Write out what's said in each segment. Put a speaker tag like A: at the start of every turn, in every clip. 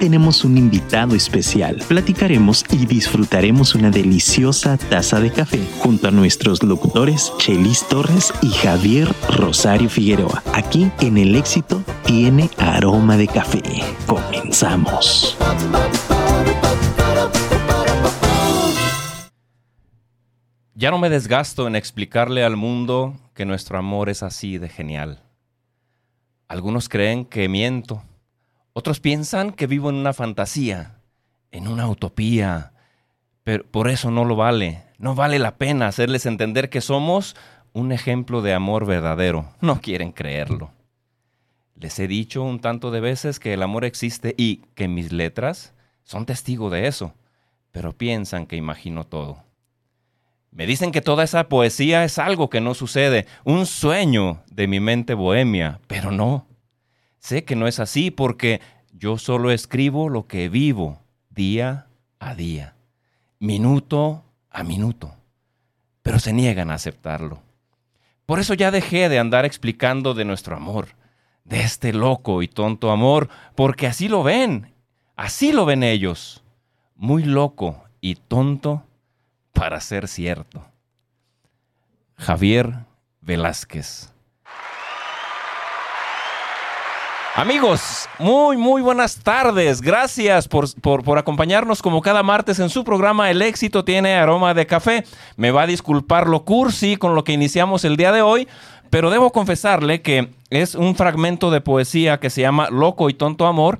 A: tenemos un invitado especial. Platicaremos y disfrutaremos una deliciosa taza de café junto a nuestros locutores Chelis Torres y Javier Rosario Figueroa. Aquí en El Éxito tiene aroma de café. Comenzamos.
B: Ya no me desgasto en explicarle al mundo que nuestro amor es así de genial. Algunos creen que miento, otros piensan que vivo en una fantasía, en una utopía, pero por eso no lo vale. No vale la pena hacerles entender que somos un ejemplo de amor verdadero. No quieren creerlo. Les he dicho un tanto de veces que el amor existe y que mis letras son testigo de eso, pero piensan que imagino todo. Me dicen que toda esa poesía es algo que no sucede, un sueño de mi mente bohemia, pero no. Sé que no es así porque yo solo escribo lo que vivo día a día, minuto a minuto, pero se niegan a aceptarlo. Por eso ya dejé de andar explicando de nuestro amor, de este loco y tonto amor, porque así lo ven, así lo ven ellos, muy loco y tonto para ser cierto. Javier Velázquez. Amigos, muy, muy buenas tardes. Gracias por, por, acompañarnos como cada martes en su programa El éxito tiene aroma de café. Me va a disculpar lo cursi con lo que iniciamos el día de hoy, pero debo confesarle que es un fragmento de poesía que se llama Loco y Tonto Amor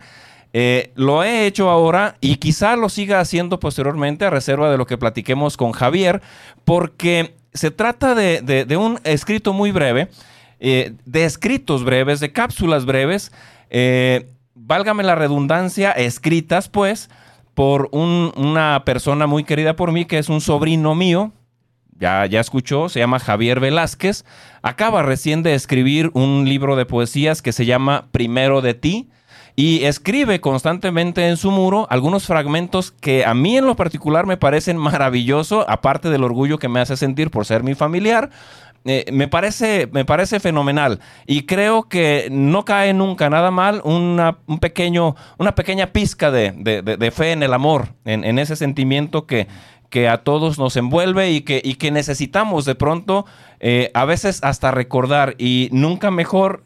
B: eh, lo he hecho ahora y quizá lo siga haciendo posteriormente a reserva de lo que platiquemos con Javier, porque se trata de, un escrito muy breve, eh, de escritos breves, de cápsulas breves, eh, válgame la redundancia, escritas pues por una persona muy querida por mí, que es un sobrino mío, ya, ya, escuchó, se llama Javier Velázquez. Acaba recién de escribir un libro de poesías que se llama Primero de ti y escribe constantemente en su muro algunos fragmentos que a mí en lo particular me parecen maravillosos, aparte del orgullo que me hace sentir por ser mi familiar. Eh, me, parece, me parece fenomenal. Y creo que no cae nunca nada mal una, un pequeño, una pequeña pizca de, fe en el amor, en, ese sentimiento que, que a todos nos envuelve y que, y que necesitamos de pronto eh, a veces hasta recordar. Y nunca mejor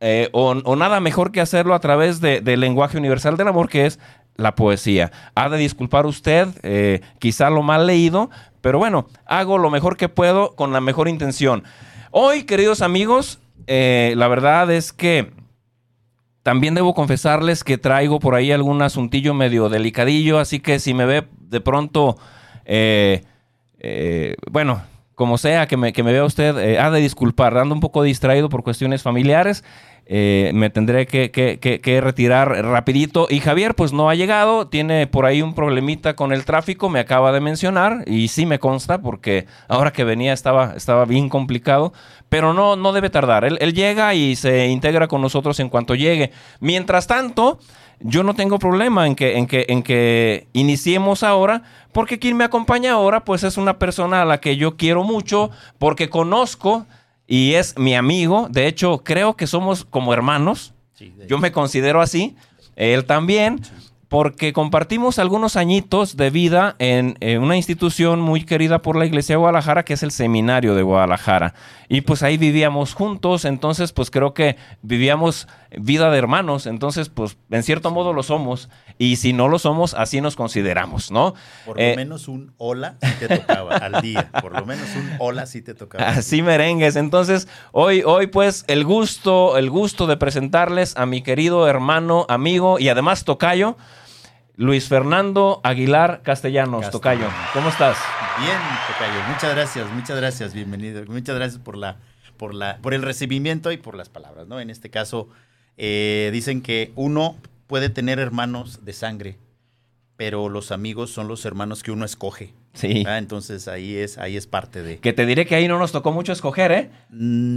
B: eh, o, nada mejor que hacerlo a través del lenguaje universal del amor, que es la poesía. Ha de disculpar usted, eh, quizá lo mal leído, pero bueno, hago lo mejor que puedo con la mejor intención. Hoy, queridos amigos, eh, la verdad es que también debo confesarles que traigo por ahí algún asuntillo medio delicadillo, así que si me ve de pronto, bueno, como sea que me, vea usted, eh, ha de disculpar, ando un poco distraído por cuestiones familiares. Eh, me tendré que, retirar rapidito. Y Javier, pues no ha llegado, tiene por ahí un problemita con el tráfico, me acaba de mencionar, y sí me consta, porque ahora que venía estaba, estaba bien complicado, pero no, no debe tardar. Él, llega y se integra con nosotros en cuanto llegue. Mientras tanto, yo no tengo problema en que, en que, en que iniciemos ahora, porque quien me acompaña ahora, pues es una persona a la que yo quiero mucho, porque conozco y es mi amigo. De hecho, creo que somos como hermanos. yo me considero así. Él también porque compartimos algunos añitos de vida en, una institución muy querida por la Iglesia de Guadalajara, que es el Seminario de Guadalajara. Y pues ahí vivíamos juntos, entonces pues creo que vivíamos vida de hermanos, entonces pues en cierto modo lo somos, y si no lo somos, así nos consideramos, ¿no?
C: Por lo eh, menos un hola sí te tocaba al día, por lo menos un hola sí te tocaba.
B: Así merengues, entonces hoy, hoy pues el gusto, el gusto de presentarles a mi querido hermano, amigo y además tocayo, Luis Fernando Aguilar Castellanos, Tocayo. ¿Cómo estás?
C: Bien, Tocayo. Muchas gracias, muchas gracias, bienvenido. Muchas gracias por la, por la, por el recibimiento y por las palabras, ¿no? En este caso, eh, dicen que uno puede tener hermanos de sangre, pero los amigos son los hermanos que uno escoge.
B: Sí.
C: Entonces ahí es, ahí es parte de.
B: Que te diré que ahí no nos tocó mucho escoger, ¿eh?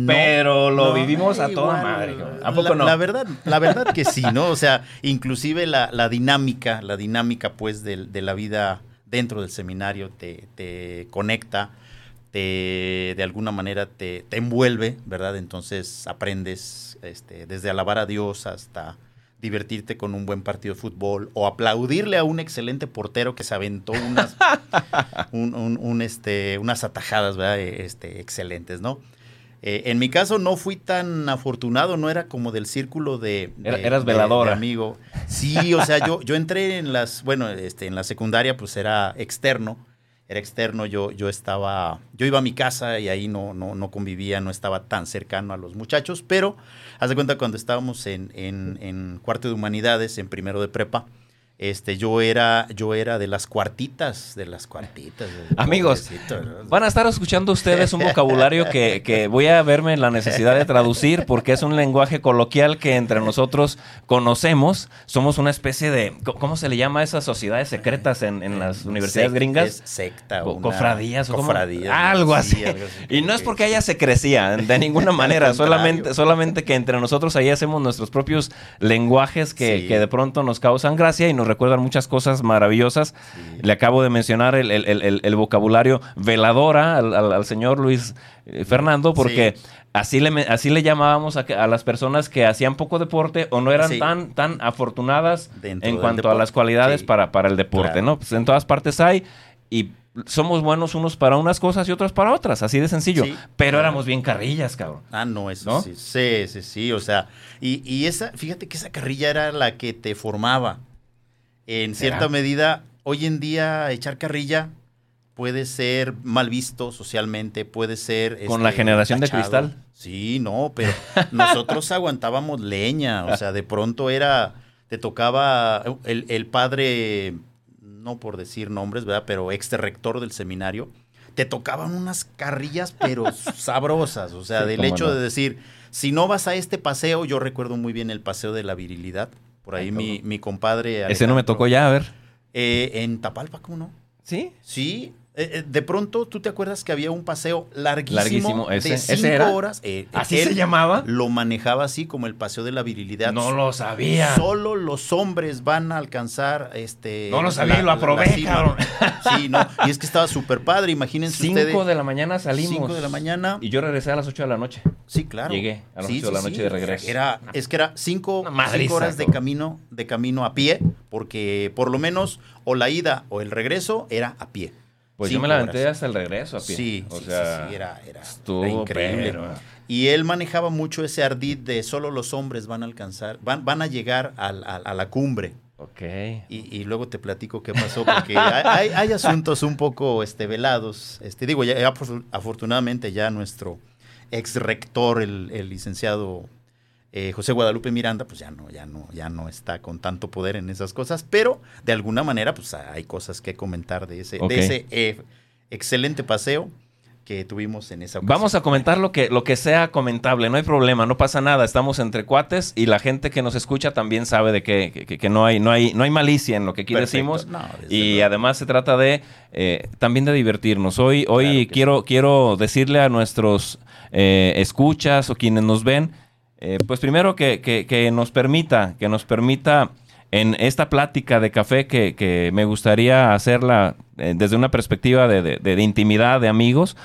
B: pero lo vivimos a toda madre. ¿A poco
C: la,
B: no?
C: La verdad, la verdad que sí, ¿no? O sea, inclusive la, dinámica, la dinámica, pues, de, la vida dentro del seminario te, te conecta, te, de alguna manera te, te envuelve, ¿verdad? Entonces aprendes este, desde alabar a Dios hasta divertirte con un buen partido de fútbol o aplaudirle a un excelente portero que se aventó unas, un- un- un, este, unas atajadas ¿verdad? Eh, Este, excelentes, ¿no? Eh, en mi caso no fui tan afortunado, no era como del círculo de, de-
B: Era- eras
C: de-
B: veladora.
C: de amigo. Sí, o sea, yo, yo entré en las, bueno, este, en la secundaria pues era externo, era externo, yo, yo estaba, yo iba a mi casa y ahí no, no, no convivía, no estaba tan cercano a los muchachos, pero haz de cuenta cuando estábamos en, en, en cuarto de humanidades, en primero de prepa, este, yo era, yo era de las cuartitas, de las cuartitas.
B: Amigos. Van a estar escuchando ustedes un vocabulario que, que voy a verme en la necesidad de traducir porque es un lenguaje coloquial que entre nosotros conocemos. Somos una especie de, ¿cómo se le llama a esas sociedades secretas en, en las universidades gringas?
C: secta.
B: Co- cofradías o
C: cofradías,
B: algo así.
C: Sí, algo así,
B: Y no es
C: que-
B: porque haya secrecía, de ninguna manera, solamente, solamente que entre nosotros ahí hacemos nuestros propios lenguajes que,
C: Sí.
B: que de pronto nos causan gracia y nos recuerdan muchas cosas maravillosas.
C: Sí.
B: Le acabo de mencionar el, el- el- vocabulario veladora al, al- al señor Luis eh, Fernando porque
C: Sí.
B: así, le, así le llamábamos a, a las personas que hacían poco deporte o no eran
C: Sí.
B: tan, tan afortunadas
C: Dentro
B: en cuanto a las cualidades para, para el deporte,
C: Claro.
B: ¿no? Pues en todas partes hay y somos buenos unos para unas cosas y otros para otras, así de sencillo.
C: Sí.
B: Pero éramos bien carrillas, cabrón.
C: Ah, no, eso
B: ¿No?
C: sí. Sí, sí, sí. O sea, y, y esa, fíjate que esa carrilla era la que te formaba. En
B: ¿Será?
C: cierta medida, hoy en día echar carrilla puede ser mal visto socialmente, puede ser...
B: Con la generación de cristal.
C: Sí, no, pero nosotros aguantábamos leña, o sea, de pronto era, te tocaba el, el padre, no por decir nombres, ¿verdad? Pero ex rector del seminario, te tocaban unas carrillas, pero sabrosas, o sea,
B: Sí,
C: del hecho
B: no.
C: de decir, si no vas a este paseo, yo recuerdo muy bien el paseo de la virilidad, por ahí
B: Ay,
C: mi, mi compadre...
B: Ese no me tocó ya, a ver.
C: eh, en Tapalpa, ¿cómo no?
B: ¿Sí?
C: Sí, eh, eh, de pronto tú te acuerdas que había un paseo larguísimo,
B: Larguísimo, ese-
C: de
B: ese
C: cinco
B: era.
C: horas. eh,
B: ¿Así se llamaba?
C: Lo manejaba así como el paseo de la virilidad.
B: No lo sabía.
C: Solo los hombres van a alcanzar este.
B: No lo sabía y lo aprobé, cabrón.
C: Sí, no. Y es que estaba súper padre. Imagínense
B: Cinco
C: ustedes.
B: de la mañana salimos.
C: Cinco de la mañana.
B: Y yo regresé a las 8 de la noche.
C: Sí, claro.
B: Llegué a las
C: Sí,
B: ocho de la noche
C: sí.
B: de regreso.
C: Era, es que era cinco, horas de camino, de camino a pie, porque por lo menos o la ida o el regreso era a pie.
B: Pues yo me la aventé hasta el regreso a pie.
C: Sí,
B: o
C: sí,
B: sea,
C: sí, sí, era, era,
B: estuvo
C: era increíble.
B: pero-
C: Y él manejaba mucho ese ardid de solo los hombres van a alcanzar, van, van a llegar al- a, la cumbre.
B: Ok.
C: Y, y luego te platico qué pasó, porque hay, hay- hay asuntos un poco este, velados. Este, digo, ya, ya afor- afortunadamente ya nuestro ex rector, el, el licenciado eh, José Guadalupe Miranda, pues ya no, ya no, ya no está con tanto poder en esas cosas, pero de alguna manera, pues hay cosas que comentar de ese,
B: Ok.
C: de ese eh, excelente paseo que tuvimos en esa ocasión.
B: Vamos a comentar lo que, lo que sea comentable, no hay problema, no pasa nada, estamos entre cuates y la gente que nos escucha también sabe de que, que- que no, hay, no, hay, no hay malicia en lo que aquí
C: Perfecto.
B: decimos.
C: No,
B: Y
C: luego.
B: además se trata de eh, también de divertirnos. Hoy, hoy
C: Claro
B: quiero, quiero decirle a nuestros eh, escuchas o quienes nos ven, eh, pues primero que, que- que nos permita, que nos permita en esta plática de café que, que me gustaría hacerla eh, desde una perspectiva de, de- intimidad, de amigos,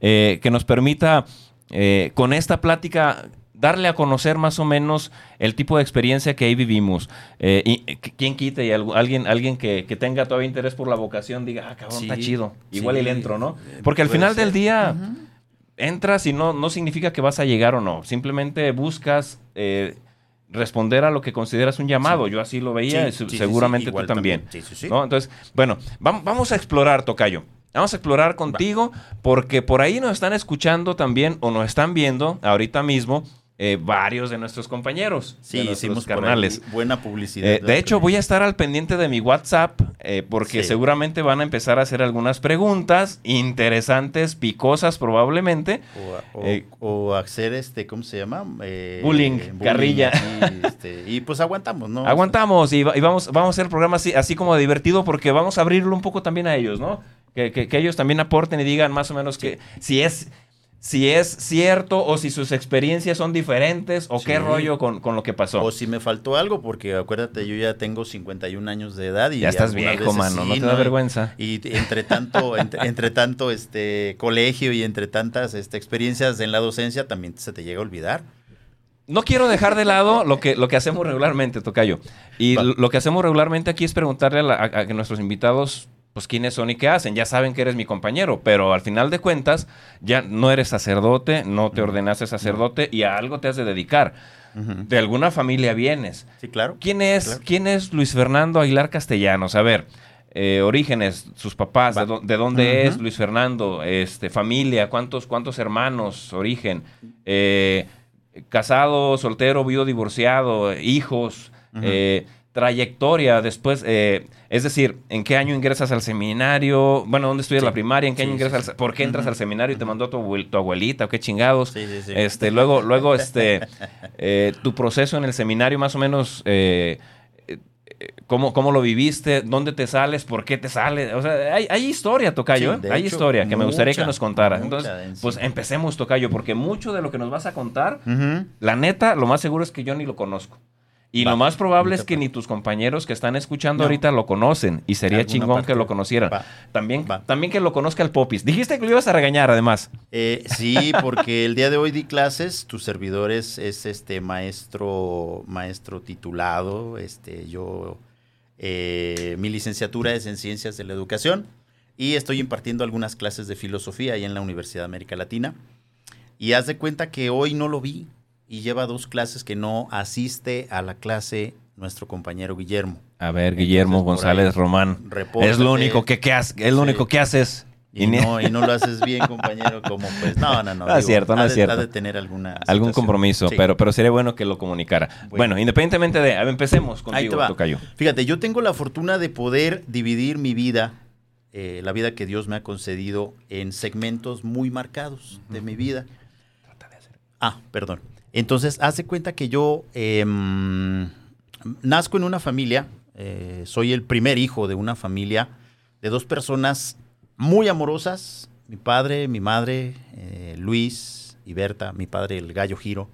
B: eh, que nos permita eh, con esta plática darle a conocer más o menos el tipo de experiencia que ahí vivimos. Eh, y, ¿Quién quite? Y algu- alguien, alguien que, que tenga todavía interés por la vocación diga, ah, cabrón,
C: Sí,
B: está chido. Igual
C: sí,
B: y le entro, ¿no? Porque al final del día. Entras y no, no significa que vas a llegar o no. Simplemente buscas eh, responder a lo que consideras un llamado. Yo así lo veía
C: Sí,
B: y
C: sí,
B: seguramente tú también.
C: Sí, sí, sí.
B: ¿no? Entonces, bueno, vam- vamos a explorar, Tocayo. Vamos a explorar contigo porque por ahí nos están escuchando también o nos están viendo ahorita mismo eh, varios de nuestros compañeros.
C: Sí, hicimos
B: carnales.
C: buena publicidad.
B: Eh, de hecho, voy a estar al pendiente de mi WhatsApp eh, porque
C: Sí.
B: seguramente van a empezar a hacer algunas preguntas interesantes, picosas probablemente.
C: O, o- o hacer este, ¿cómo se llama?
B: Bullying, carrilla.
C: así, este, y pues aguantamos, ¿no?
B: Aguantamos y, va- y vamos, vamos a hacer el programa así, así como divertido porque vamos a abrirlo un poco también a ellos, ¿no? Que, que- que ellos también aporten y digan más o menos que si es, si es cierto o si sus experiencias son diferentes o qué rollo con, con lo que pasó.
C: O si me faltó algo, porque acuérdate, yo ya tengo 51 años de edad y
B: ya estás viejo,
C: veces
B: mano, no
C: sí,
B: te da vergüenza.
C: Y entre tanto, entre, entre tanto este colegio y entre tantas este, experiencias en la docencia, también se te llega a olvidar.
B: no quiero dejar de lado lo que, lo que hacemos regularmente, Tocayo. Y
C: Va.
B: lo que hacemos regularmente aquí es preguntarle a, la- a- nuestros invitados, pues, quiénes son y qué hacen. Ya saben que eres mi compañero, pero al final de cuentas, ya no eres sacerdote, no te ordenaste sacerdote y a algo te has de dedicar. De alguna familia vienes.
C: Sí, claro.
B: ¿Quién es,
C: Claro.
B: ¿quién es Luis Fernando Aguilar Castellanos? A ver, eh, orígenes, sus papás, de, dónde es. Luis Fernando, este, familia, cuántos, cuántos hermanos, origen, eh, casado, soltero, viudo, divorciado, hijos, eh, trayectoria después, eh, es decir, ¿en qué año ingresas al seminario? Bueno, ¿dónde estudias
C: Sí.
B: la primaria? ¿En qué
C: Sí,
B: año ingresas?
C: sí.
B: al- ¿Por qué entras al seminario y te mandó tu, abuel- tu abuelita o qué chingados?
C: Sí, sí, sí.
B: Este, luego, luego, este, eh, tu proceso en el seminario, más o menos, eh, ¿cómo, cómo lo viviste? ¿Dónde te sales? ¿Por qué te sales? O sea, hay, hay historia, Tocayo, ¿eh? hay
C: hecho,
B: historia que me gustaría que nos contaras.
C: mucha
B: Entonces, pues empecemos, Tocayo, porque mucho de lo que nos vas a contar, la neta, lo más seguro es que yo ni lo conozco. Y
C: Va,
B: lo más probable es que ni tus compañeros que están escuchando
C: No.
B: ahorita lo conocen. Y sería chingón
C: parte.
B: que lo conocieran.
C: Va.
B: También,
C: Va.
B: también que lo conozca el Popis. Dijiste que lo ibas a regañar, además.
C: Eh, sí, porque el día de hoy di clases, tu servidor es, es, este maestro, maestro titulado, este, yo, eh, mi licenciatura es en Ciencias de la Educación y estoy impartiendo algunas clases de filosofía ahí en la Universidad de América Latina. Y haz de cuenta que hoy no lo vi y lleva dos clases que no asiste a la clase nuestro compañero Guillermo.
B: A ver, Guillermo
C: Entonces,
B: González
C: ahí,
B: Román.
C: repórtate.
B: Es lo único que, que haces. Es lo
C: Sí.
B: único que haces.
C: Y, no, y no lo haces bien, compañero, como pues, no, no, no.
B: No es cierto, no es
C: de-
B: cierto.
C: ha de tener alguna
B: algún
C: situación.
B: compromiso,
C: Sí.
B: pero, pero sería bueno que lo comunicara. Bueno,
C: Bueno.
B: independientemente de. A ver, empecemos
C: Ahí te
B: contigo,
C: va.
B: Tocayo.
C: Fíjate, yo tengo la fortuna de poder dividir mi vida, eh, la vida que Dios me ha concedido, en segmentos muy marcados de mi vida. Ah, perdón. Entonces, hace cuenta que yo em, nazco en una familia, eh, soy el primer hijo de una familia de dos personas muy amorosas, mi padre, mi madre, eh, Luis y Berta, mi padre el gallo giro,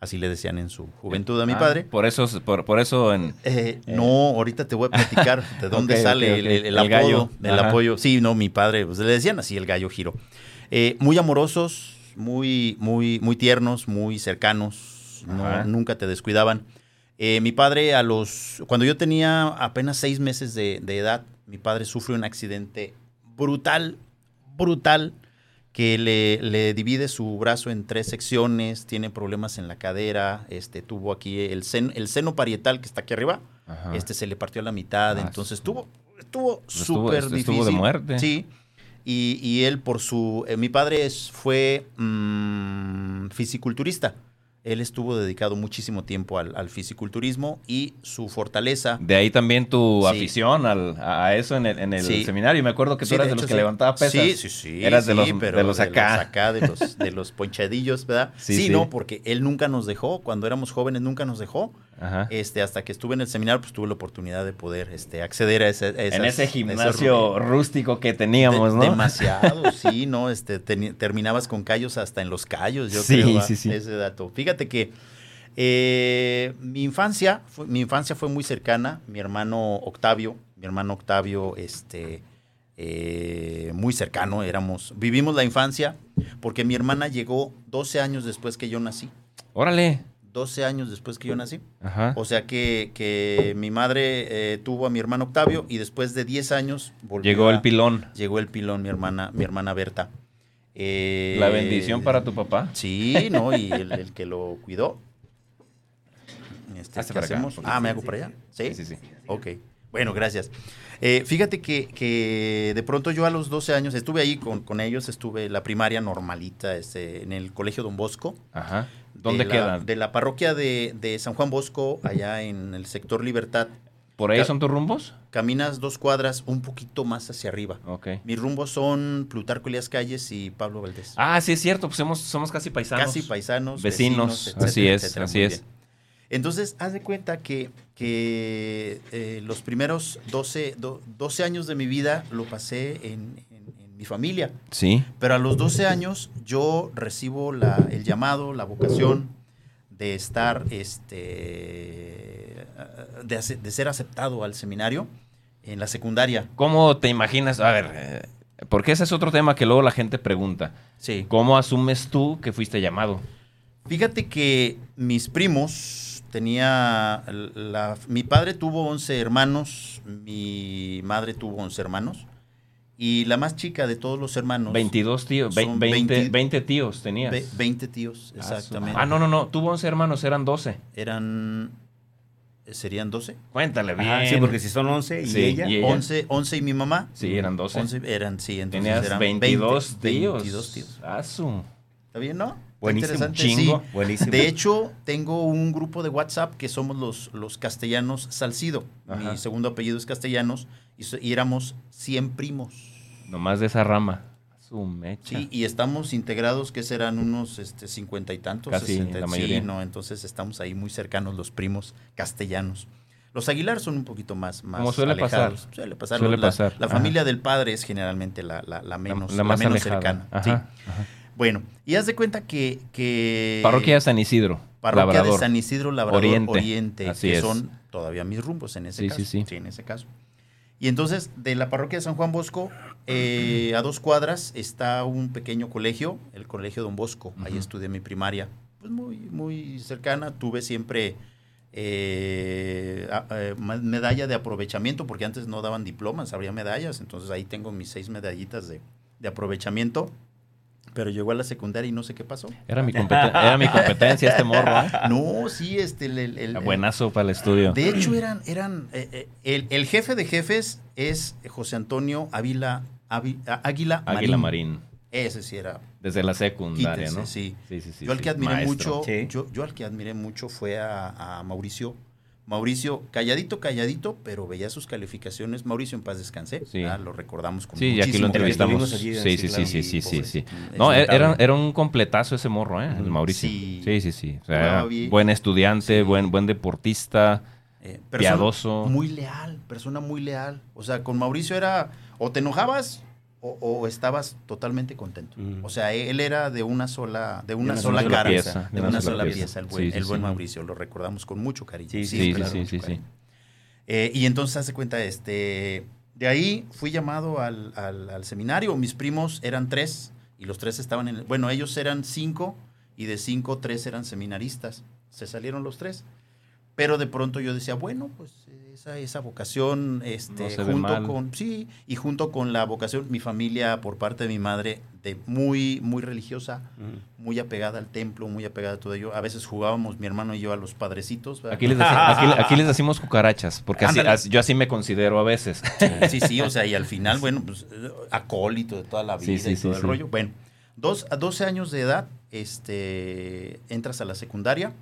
C: así le decían en su juventud a mi
B: Ah,
C: padre.
B: Por eso, por, por eso en.
C: Eh, no, ahorita te voy a platicar de dónde sale el-
B: ok.
C: el, el
B: El
C: apodo,
B: gallo.
C: el
B: Ajá.
C: apoyo. Sí, no, mi padre, pues le decían así, el gallo giro. Eh, muy amorosos, muy, muy, muy tiernos, muy cercanos, no- nunca te descuidaban. Eh, mi padre a los, cuando yo tenía apenas seis meses de, de edad, mi padre sufre un accidente brutal, brutal, que le, le divide su brazo en tres secciones, tiene problemas en la cadera, este, tuvo aquí el seno, el seno parietal que está aquí arriba,
B: Ajá.
C: este se le partió a la mitad,
B: Ah,
C: entonces
B: su-
C: estuvo, estuvo
B: Estuvo-
C: súper
B: estuvo
C: difícil.
B: de muerte.
C: Sí. Y, y él por su, eh, mi padre es- fue mm, fisiculturista. Él estuvo dedicado muchísimo tiempo al, al fisiculturismo y su fortaleza.
B: De ahí también tu
C: Sí.
B: afición al- a eso en el, en el
C: Sí.
B: seminario. Me acuerdo que tú
C: Sí,
B: eras
C: de
B: de los que
C: sí.
B: levantaba pesas.
C: Sí, sí, sí.
B: Eras de
C: sí,
B: los,
C: pero
B: de los acá.
C: acá, de los, de los ponchadillos, ¿verdad?
B: Sí,
C: Sí,
B: sí.
C: no, porque él nunca nos dejó, cuando éramos jóvenes nunca nos dejó.
B: Ajá.
C: Este, hasta que estuve en el seminario, pues tuve la oportunidad de poder este, acceder a ese, a esas-
B: en ese gimnasio rústico que teníamos,
C: de-
B: ¿no?
C: Demasiado, sí, ¿no? Este, teni- terminabas con callos hasta en los callos, yo
B: Sí,
C: creo. ¿va?
B: sí, sí.
C: Ese dato. Fíjate que eh, mi infancia, fue, mi infancia fue muy cercana. Mi hermano Octavio, mi hermano Octavio, este, eh, muy cercano, éramos, vivimos la infancia, porque mi hermana llegó 12 años después que yo nací.
B: Órale.
C: 12 años después que yo nací.
B: Ajá.
C: O sea que, que mi madre eh, tuvo a mi hermano Octavio y después de 10 años volvió
B: Llegó
C: a-
B: el pilón.
C: Llegó el pilón, mi hermana, mi hermana Berta. Eh,
B: La bendición para tu papá.
C: Sí, ¿no? Y el, el que lo cuidó. Este,
B: Hazte
C: ¿qué
B: para acá,
C: hacemos? Ah, ¿me hago para allá? ¿Sí?
B: Sí, sí, sí.
C: Ok. Bueno, gracias. Eh, fíjate que, que de pronto yo a los 12 años estuve ahí con, con ellos, estuve la primaria normalita este, en el Colegio Don Bosco.
B: Ajá. ¿Dónde
C: de
B: queda?
C: La, de la parroquia de, de San Juan Bosco, allá en el sector Libertad.
B: ¿Por ahí
C: Ca-
B: son tus rumbos?
C: Caminas dos cuadras un poquito más hacia arriba.
B: Ok.
C: Mis rumbos son Plutarco Elías Calles y Pablo Valdés.
B: Ah, sí es cierto, pues somos, somos casi paisanos.
C: Casi paisanos.
B: Vecinos,
C: etcétera,
B: así es,
C: etcétera,
B: así es.
C: bien. Entonces, haz de cuenta que, que eh, los primeros 12, do- 12 años de mi vida lo pasé en, en- en mi familia.
B: Sí.
C: Pero a los 12 años yo recibo la- el llamado, la vocación de estar, este, de, de ser aceptado al seminario en la secundaria.
B: ¿Cómo te imaginas? A ver, eh, porque ese es otro tema que luego la gente pregunta.
C: Sí.
B: ¿Cómo asumes tú que fuiste llamado?
C: Fíjate que mis primos tenía la, mi padre tuvo 11 hermanos, mi madre tuvo 11 hermanos y la más chica de todos los hermanos
B: 22 tíos, ve-
C: son
B: 20,
C: 20
B: 20 tíos tenías.
C: ve- 20 tíos,
B: Ah,
C: exactamente.
B: Ah, no, no, no. Tuvo 11 hermanos, eran 12.
C: Eran serían 12.
B: Cuéntale bien.
D: Ajá, sí, porque si son 11 y
B: Sí,
D: ella.
B: y ella.
C: 11, 11 y mi mamá.
B: Sí, eran 12.
C: 11 eran, sí, entonces
B: Tenías
C: eran
B: 22
C: 20,
B: tíos.
C: 22 tíos.
B: Ah, su.
C: ¿Está bien, no?
D: Buenísimo.
C: Interesante,
B: Chingo.
C: sí.
D: Buenísimo.
C: De hecho, tengo un grupo de WhatsApp que somos los, los castellanos Salcido.
B: Ajá.
C: Mi segundo apellido es castellanos y, so- y éramos 100 primos.
B: Nomás de esa rama. Su mecha.
C: Sí, y estamos integrados, que serán unos este, 50 y tantos.
B: Casi
C: 60,
B: la
C: sí,
B: mayoría.
C: no, entonces estamos ahí muy cercanos los primos castellanos. Los Aguilar son un poquito más, más
B: Como suele
C: alejados.
B: pasar.
C: Suele pasar.
B: Suele
C: la,
B: pasar,
C: La
B: ajá.
C: familia del padre es generalmente la, la- la menos,
B: la, más
C: menos cercana.
B: Ajá,
C: sí.
B: ajá.
C: Bueno, y haz de cuenta que... que
B: Parroquia San Isidro.
C: Parroquia
B: Labrador.
C: de San Isidro Labrador
B: Oriente.
C: Oriente,
B: Así
C: que
B: es.
C: son todavía mis rumbos en ese
B: Sí,
C: caso.
B: sí, sí.
C: en ese caso. Y entonces, de la parroquia de San Juan Bosco, eh, a dos cuadras está un pequeño colegio, el Colegio Don Bosco. Ahí estudié mi primaria. Pues muy, muy cercana. Tuve siempre eh, a- eh, medalla de aprovechamiento, porque antes no daban diplomas, habría medallas. Entonces ahí tengo mis seis medallitas de, de aprovechamiento. Pero llegó a la secundaria y no sé qué pasó.
B: Era mi, competen- era mi competencia este morro. ¿eh?
C: No, sí, este, el, el- el-
B: Buenazo para el estudio.
C: de hecho, eran, eran eh, eh, el, el jefe de jefes es José Antonio Ávila, Avi- Á- Águila,
B: Águila Marín.
C: Ese sí era.
B: Desde la secundaria,
C: quítese,
B: ¿no?
C: sí.
B: Sí, sí, sí,
C: yo al
B: sí,
C: que admiré
B: maestro.
C: mucho,
D: Sí.
C: yo, yo al que admiré mucho fue a, a Mauricio. Mauricio, calladito, calladito, pero veía sus calificaciones. Mauricio en paz descansé.
B: Sí.
C: ah, Lo recordamos con
B: Sí, y aquí lo entrevistamos. Sí, sí,
D: sí,
B: sí, sí, sí, sí. No, era, era un completazo ese morro, ¿eh? El. Mauricio.
C: Sí.
B: Sí, sí, sí. O sea, buen estudiante, buen, buen deportista,
C: Eh,
B: piadoso.
C: Muy leal, persona muy leal. O sea, con Mauricio era o te enojabas o, o estabas totalmente contento.
D: Mm.
C: O sea, él era de una sola, de una,
D: una
C: sola,
D: sola
C: cara,
B: pieza,
C: de una, sola pieza, el buen,
B: Sí, sí,
C: el buen
B: sí.
C: Mauricio. Lo recordamos con mucho cariño.
D: Sí, sí,
C: claro,
B: sí, sí.
C: Eh, y entonces hace cuenta, este, de ahí fui llamado al, al- al seminario. Mis primos eran tres y los tres estaban en, el- bueno, ellos eran cinco y de cinco tres eran seminaristas. Se salieron los tres. Pero de pronto yo decía, bueno, pues esa, esa vocación, este,
B: No
C: junto con, sí, y junto con la vocación, mi familia por parte de mi madre, de muy, muy religiosa,
D: Mm.
C: muy apegada al templo, muy apegada a todo ello. A veces jugábamos mi hermano y yo a los padrecitos.
B: Aquí les, deci- aquí- aquí les decimos cucarachas, porque así, yo así me considero a veces.
C: Sí, sí, o sea, y al final, bueno, pues acólito de toda la
B: Sí,
C: vida
B: sí,
C: y todo
B: sí,
C: el
B: sí.
C: rollo. Bueno, dos, a 12 años de edad, este, entras a la secundaria.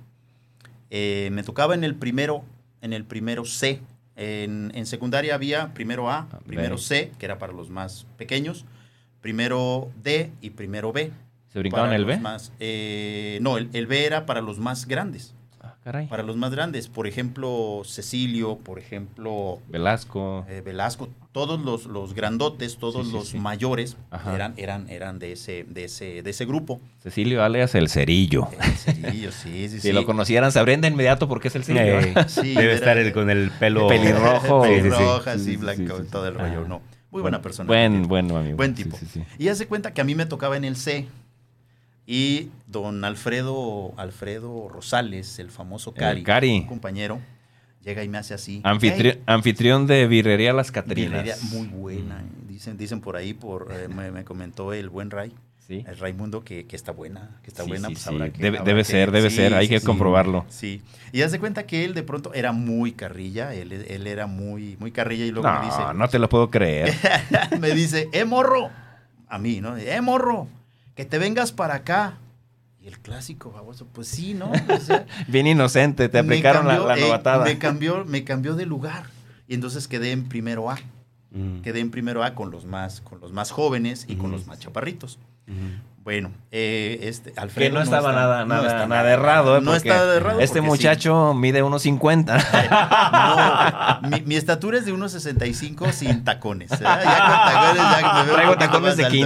C: Eh, me tocaba en el primero, en el primero C. En, en secundaria había primero A, primero. C, que era para los más pequeños, primero D y primero B.
B: ¿Se brincaban el B?
C: más- eh, no, el, el B era para los más grandes.
B: Caray.
C: Para los más grandes, por ejemplo, Cecilio, por ejemplo,
B: Velasco.
C: eh, Velasco, todos los, los grandotes, todos
B: Sí, sí,
C: los
B: sí.
C: mayores
B: Ajá.
C: eran, eran, eran de ese, de ese, de ese grupo.
B: Cecilio alias el cerillo.
C: Eh, Cecilio, sí, sí,
B: Si lo conocieran, sabrían de inmediato por qué es el cerillo.
C: Sí,
D: debe
C: era-
D: estar el, con el pelo
B: Pelirrojo.
D: Sí, sí, sí.
C: Pelirroja,
B: Sí,
C: así,
B: sí,
C: blanco,
B: sí, sí.
C: todo el rollo,
D: Ah.
C: no. Muy buena persona.
B: Buen, bueno, amigo.
C: Buen
B: Sí,
C: tipo.
B: sí, sí.
C: Y hace cuenta que a mí me tocaba en el C. Y don Alfredo, Alfredo Rosales, el famoso Cari,
B: Cari.
C: un compañero, llega y me hace así.
B: Anfitri-
C: "Hey,
B: anfitrión de Birrería Las Catrinas.
C: birrería muy buena. eh. Dicen, dicen por ahí, por, eh, me, me comentó el buen Ray,
B: Sí.
C: el Raimundo, que, que está buena, que está
B: Sí,
C: buena.
B: sí,
C: pues
B: sí.
C: habrá que-
B: Debe,
C: habrá
B: debe
C: que-
B: ser, debe ser. Hay que comprobarlo.
C: Sí. Y hace cuenta que él de pronto era muy carrilla, él, él era muy, muy carrilla y luego me dice,
B: No, no te lo puedo creer.
C: me dice, eh, morro, a mí, ¿no? Eh, morro, que te vengas para acá. Y el clásico baboso, pues sí, ¿no? O sea,
B: Bien inocente, te aplicaron la,
C: cambió,
B: la
C: eh,
B: novatada.
C: me cambió, me cambió de lugar. Y entonces quedé en primero A.
D: Mm.
C: Quedé en primero A con los más, con los más jóvenes y con
D: Ujú.
C: los más chaparritos.
D: Mm.
C: Bueno, eh, este, Alfredo
B: que no estaba
C: está-
B: nada,
C: no
B: nada,
C: está
B: nada errado. ¿eh?
C: No errado.
B: Este
C: sí.
B: muchacho mide 1.50.
C: No, mi, mi estatura es de 1.65 sin tacones. ¿eh? Ya con tacones ya me veo
B: Traigo tacones de
C: alto.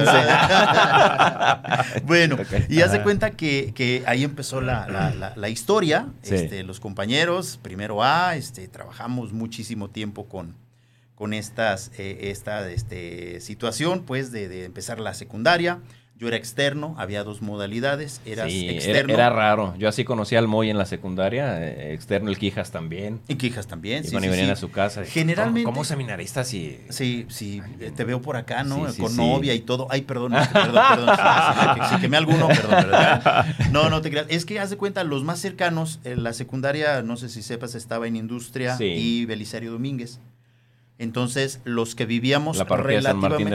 C: bueno,
B: Ok.
C: y hace
B: Ajá.
C: cuenta que, que ahí empezó la, la- la- la historia.
B: Sí.
C: Este, los compañeros, primero A, este, trabajamos muchísimo tiempo con, con estas, eh, esta este, situación, pues, de, de empezar la secundaria. Yo era externo, había dos modalidades, eras
B: Sí, era,
C: externo
B: era raro. Yo así conocí al Moy en la secundaria, eh, externo el Quijas también.
C: y Quijas también. sí, sí,
B: venían
C: sí.
B: a su casa.
C: Generalmente-
B: ¿Cómo, cómo seminaristas y...?
C: Sí, sí, eh, te veo por acá, ¿no?
B: Sí, sí,
C: Con
B: sí.
C: novia y todo. Ay, perdón, perdón, perdón. sí, sí, que- Si quemé alguno, perdón, ¿verdad? No, no te creas. Es que haz de cuenta, los más cercanos, en la secundaria, no sé si sepas, estaba en Industria
B: Sí.
C: y Belisario Domínguez. Entonces, los que vivíamos
B: La de San Martín de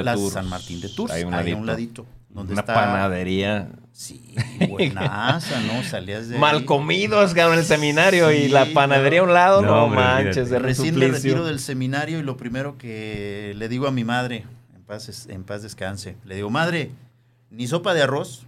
C: relativamente- la
B: Tours.
C: San Martín de Tours,
B: un
C: a un
B: ladito. Una
C: está,
B: panadería.
C: Sí, buenaza, ¿no? Salías de ahí.
B: Mal comidos, cabrón, el seminario y la panadería a un lado.
D: No,
B: No,
D: hombre,
B: manches, de
C: Recién me retiro del seminario y lo primero que le digo a mi madre, en paz, en paz descanse, le digo, madre, ni sopa de arroz,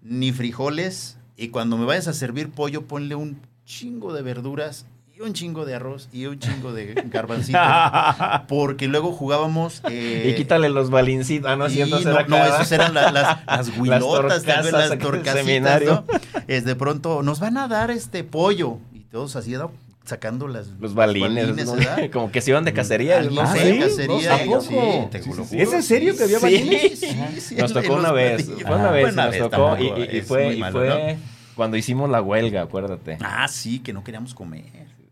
C: ni frijoles, y cuando me vayas a servir pollo, ponle un chingo de verduras y un chingo de arroz y un chingo de garbancitos, porque luego jugábamos... eh,
B: Y quítale los balincitos. Ah, no,
C: y no, no, esas eran la- las, las huilotas, las
B: el
C: torcasitas. ¿no? Es de pronto, nos van a dar este pollo. Y todos así, ¿no? sacando las,
B: Los balines, ¿no?
C: ¿verdad?
B: como que se iban de cacería.
C: Alguien
B: ¿no?
D: Ah, ¿sí?
C: cacería. Te juro.
D: ¿Es en serio que había balines?
C: sí, sí,
B: Nos tocó una vez, fue una
D: Ah,
B: vez, nos
C: vez,
B: tocó y, fue cuando hicimos la huelga, acuérdate.
C: Ah, sí, que no queríamos comer.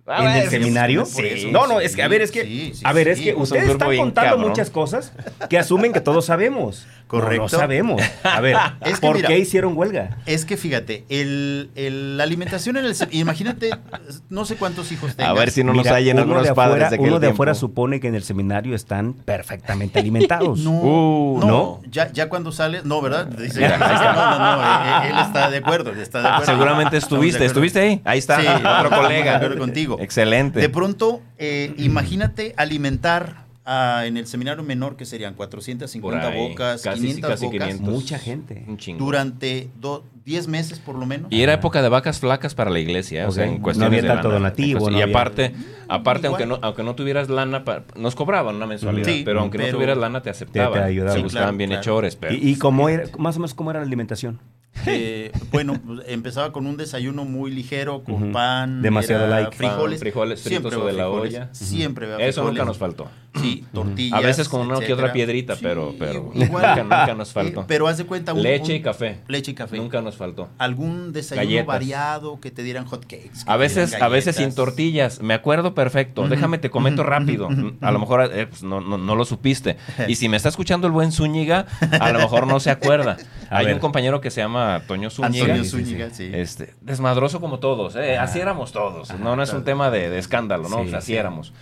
B: Ah,
D: ¿En el seminario?
C: eso,
D: No, no, es
C: sí,
D: que, a ver, es que,
C: sí, sí,
D: a ver, es
C: sí.
D: que ustedes están contando
B: cabrón.
D: muchas cosas que asumen que todos sabemos.
C: Correcto.
D: No, no sabemos. A ver,
C: Es que
D: ¿por
C: mira-
D: qué hicieron huelga?
C: Es que fíjate, el, el- la alimentación en el... Imagínate, no sé cuántos hijos tengas.
B: A ver si no nos
D: Mira,
B: hallan
D: uno
B: algunos
D: de
B: padres
D: afuera,
B: de
D: uno de afuera supone que en el seminario están perfectamente alimentados.
C: No,
B: Uh,
C: no,
D: ¿no?
C: Ya, ya cuando sales, no, ¿verdad? Dice, no, no, no, eh, él está de acuerdo, está de acuerdo.
B: Seguramente estuviste. ¿estuviste ahí? Ahí está,
C: Sí,
B: otro colega.
C: contigo.
B: Excelente.
C: De pronto, eh, imagínate alimentar en el seminario menor, que serían 450
B: Por ahí,
C: bocas,
B: casi-
C: 500
B: casi
C: bocas,
B: 500.
D: Mucha gente.
B: Un chingo.
C: durante do- 10 meses por lo menos.
B: Y era época de vacas flacas para la iglesia, o sea, en
D: No
B: cuestiones
D: había
B: de
D: tanto
B: lana.
D: donativo, no
B: y
D: había-
B: aparte, aparte
C: Igual.
B: aunque no, aunque no tuvieras lana, pa- nos cobraban una mensualidad,
C: Sí,
B: pero aunque
C: pero-
B: no tuvieras lana te aceptaban.
D: Te- te ayudaban.
B: Se
D: Sí,
B: buscaban
C: claro,
B: bien
C: claro.
B: hechores, pero
D: ¿Y, y cómo era, más o menos cómo era la alimentación?
C: Eh, bueno, pues, empezaba con un desayuno muy ligero, con pan,
D: Demasiado like.
C: frijoles,
B: Pan, frijoles
C: siempre
B: fritos o de la
C: frijoles,
B: olla.
C: siempre había
B: eso nunca nos faltó.
C: Sí, tortillas.
B: A veces con una que otra piedrita,
C: Sí,
B: pero, pero
C: igual.
B: nunca, nunca nos faltó.
C: Pero haz de cuenta un-
B: Leche
C: un-
B: y café.
C: Leche y café.
B: Nunca nos faltó.
C: Algún desayuno
B: Galletas.
C: variado que te dieran hot cakes.
B: A veces, a veces sin tortillas. Me acuerdo perfecto. Déjame te comento rápido. A lo mejor eh, pues, no, no, no lo supiste. Y si me está escuchando el buen Zúñiga, a lo mejor no se acuerda. Hay
D: ver.
B: un compañero que se llama Toño Zúñiga.
C: Antonio
D: Sí, sí, sí.
C: Zúñiga, sí.
B: Este, desmadroso como todos, eh, así éramos todos. No, no es un tema de, de escándalo, ¿no? O sea, así
D: sí.
B: éramos.